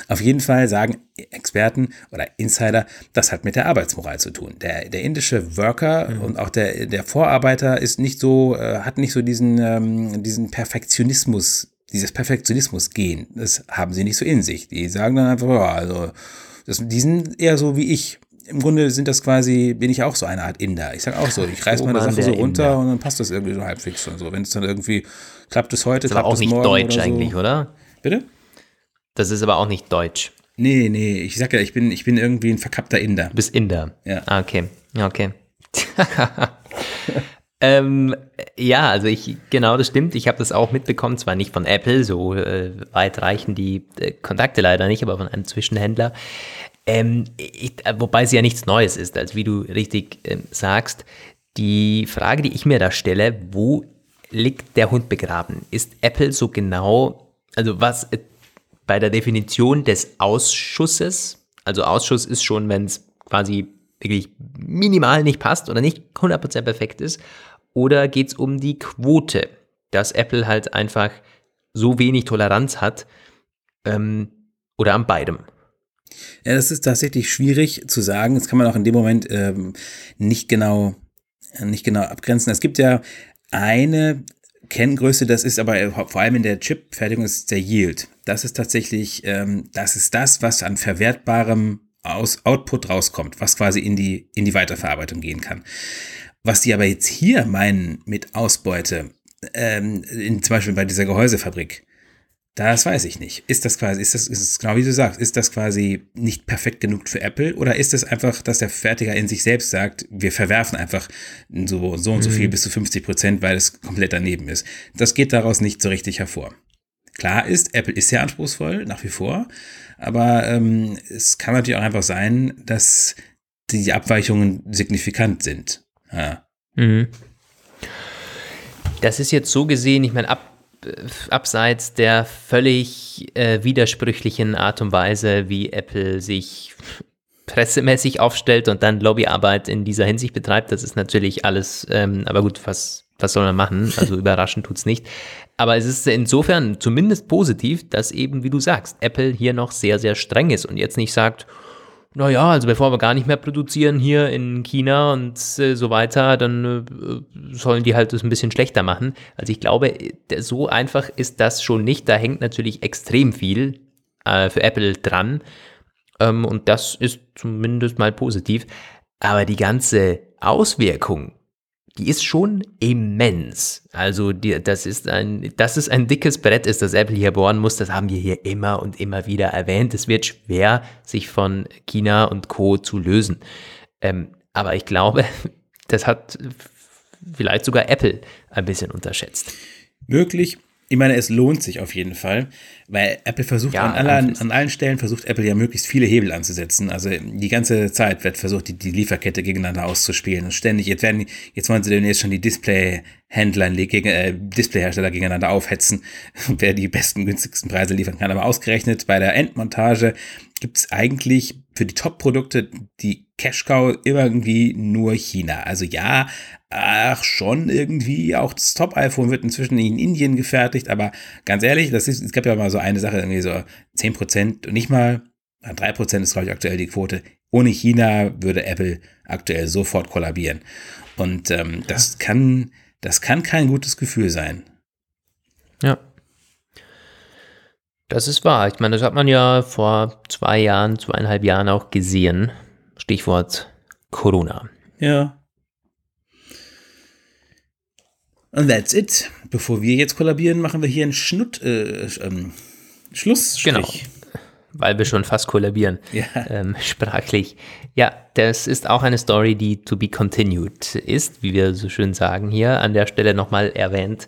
B: Auf jeden Fall sagen Experten oder Insider, das hat mit der Arbeitsmoral zu tun. Der, der indische Worker mhm. und auch der, der Vorarbeiter ist nicht so, äh, hat nicht so diesen, ähm, diesen Perfektionismus, dieses Perfektionismus-Gehen. Das haben sie nicht so in sich. Die sagen dann einfach, ja, also das, die sind eher so wie ich. Im Grunde sind das quasi, bin ich auch so eine Art Inder. Ich sage auch so, ich reiß oh meine Sache so runter Inder. und dann passt das irgendwie so halbwegs und so. Wenn es dann irgendwie, klappt es heute,
A: das
B: klappt
A: es morgen.
B: Das ist
A: auch nicht deutsch so. eigentlich, oder?
B: Bitte?
A: Das ist aber auch nicht deutsch.
B: Nee, nee, ich sag ja, ich bin, ich bin irgendwie ein verkappter Inder.
A: Du bist Inder.
B: Ja.
A: Ah, okay. Okay. ähm, ja, also ich, genau das stimmt. Ich habe das auch mitbekommen, zwar nicht von Apple, so äh, weit reichen die äh, Kontakte leider nicht, aber von einem Zwischenhändler. Ähm, ich, äh, wobei es ja nichts Neues ist, also wie du richtig äh, sagst. Die Frage, die ich mir da stelle, wo liegt der Hund begraben? Ist Apple so genau, also was äh, bei der Definition des Ausschusses, also Ausschuss ist schon, wenn es quasi wirklich minimal nicht passt oder nicht 100% perfekt ist, oder geht es um die Quote, dass Apple halt einfach so wenig Toleranz hat ähm, oder an beidem?
B: Ja, das ist tatsächlich schwierig zu sagen. Das kann man auch in dem Moment ähm, nicht genau nicht genau abgrenzen. Es gibt ja eine Kenngröße, das ist aber vor allem in der Chip-Fertigung ist der Yield. Das ist tatsächlich, ähm, das ist das, was an verwertbarem Aus Output rauskommt, was quasi in die, in die Weiterverarbeitung gehen kann. Was die aber jetzt hier meinen mit Ausbeute, ähm, in, zum Beispiel bei dieser Gehäusefabrik, das weiß ich nicht. Ist das quasi, ist das, ist es genau wie du sagst, ist das quasi nicht perfekt genug für Apple oder ist es einfach, dass der Fertiger in sich selbst sagt, wir verwerfen einfach so, so und so viel mhm. bis zu 50 Prozent, weil es komplett daneben ist. Das geht daraus nicht so richtig hervor. Klar ist, Apple ist sehr anspruchsvoll, nach wie vor, aber ähm, es kann natürlich auch einfach sein, dass die Abweichungen signifikant sind. Ja. Mhm.
A: Das ist jetzt so gesehen, ich meine, ab abseits der völlig äh, widersprüchlichen Art und Weise, wie Apple sich pressemäßig aufstellt und dann Lobbyarbeit in dieser Hinsicht betreibt, das ist natürlich alles, ähm, aber gut, was, was soll man machen? Also überraschend tut's nicht. Aber es ist insofern zumindest positiv, dass eben, wie du sagst, Apple hier noch sehr, sehr streng ist und jetzt nicht sagt, naja, also bevor wir gar nicht mehr produzieren hier in China und äh, so weiter, dann äh, sollen die halt das ein bisschen schlechter machen. Also ich glaube, so einfach ist das schon nicht. Da hängt natürlich extrem viel äh, für Apple dran. Ähm, und das ist zumindest mal positiv. Aber die ganze Auswirkung die ist schon immens. Also die, das ist ein, dass es ein dickes Brett ist, das Apple hier bohren muss, das haben wir hier immer und immer wieder erwähnt. Es wird schwer, sich von China und Co. zu lösen. Ähm, aber ich glaube, das hat vielleicht sogar Apple ein bisschen unterschätzt.
B: Möglich. Ich meine, es lohnt sich auf jeden Fall, weil Apple versucht ja, an, allen, an allen Stellen versucht Apple ja möglichst viele Hebel anzusetzen. Also die ganze Zeit wird versucht, die, die Lieferkette gegeneinander auszuspielen. Und ständig, jetzt werden, jetzt wollen sie denn jetzt schon die Displayhändler, gegen, äh, Displayhersteller gegeneinander aufhetzen, wer die besten, günstigsten Preise liefern kann. Aber ausgerechnet bei der Endmontage gibt es eigentlich für die Top-Produkte die Cash-Cow irgendwie nur China. Also ja, ach schon irgendwie, auch das Top-iPhone wird inzwischen in Indien gefertigt, aber ganz ehrlich, das ist, es gab ja mal so eine Sache, irgendwie so 10% und nicht mal, 3% ist, glaube ich, aktuell die Quote. Ohne China würde Apple aktuell sofort kollabieren. Und ähm, das kann, das kann kein gutes Gefühl sein.
A: Ja. Das ist wahr. Ich meine, das hat man ja vor zwei Jahren, zweieinhalb Jahren auch gesehen. Stichwort Corona.
B: Ja. Und that's it. Bevor wir jetzt kollabieren, machen wir hier einen Schnutt, äh, ähm, Schlussstrich. Genau.
A: weil wir schon fast kollabieren, ja. ähm, sprachlich. Ja, das ist auch eine Story, die to be continued ist, wie wir so schön sagen hier. An der Stelle nochmal erwähnt,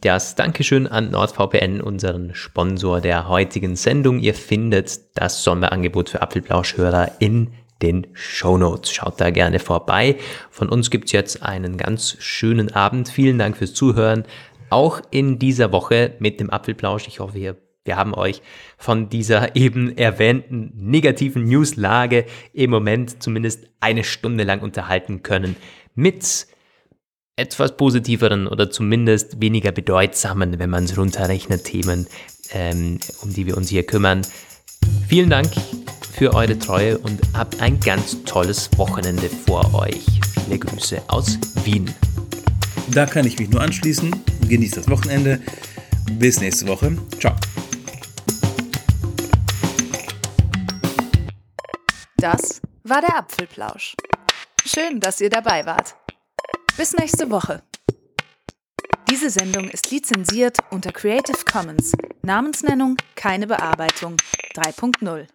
A: das Dankeschön an NordVPN, unseren Sponsor der heutigen Sendung. Ihr findet das Sonderangebot für Apfelplauschhörer in den Show Notes. Schaut da gerne vorbei. Von uns gibt es jetzt einen ganz schönen Abend. Vielen Dank fürs Zuhören. Auch in dieser Woche mit dem Apfelplausch. Ich hoffe, wir, wir haben euch von dieser eben erwähnten negativen Newslage im Moment zumindest eine Stunde lang unterhalten können. Mit etwas positiveren oder zumindest weniger bedeutsamen, wenn man es runterrechnet, Themen, ähm, um die wir uns hier kümmern. Vielen Dank für eure Treue und habt ein ganz tolles Wochenende vor euch. Viele Grüße aus Wien.
B: Da kann ich mich nur anschließen. Genießt das Wochenende. Bis nächste Woche. Ciao.
C: Das war der Apfelplausch. Schön, dass ihr dabei wart. Bis nächste Woche. Diese Sendung ist lizenziert unter Creative Commons. Namensnennung keine Bearbeitung 3.0.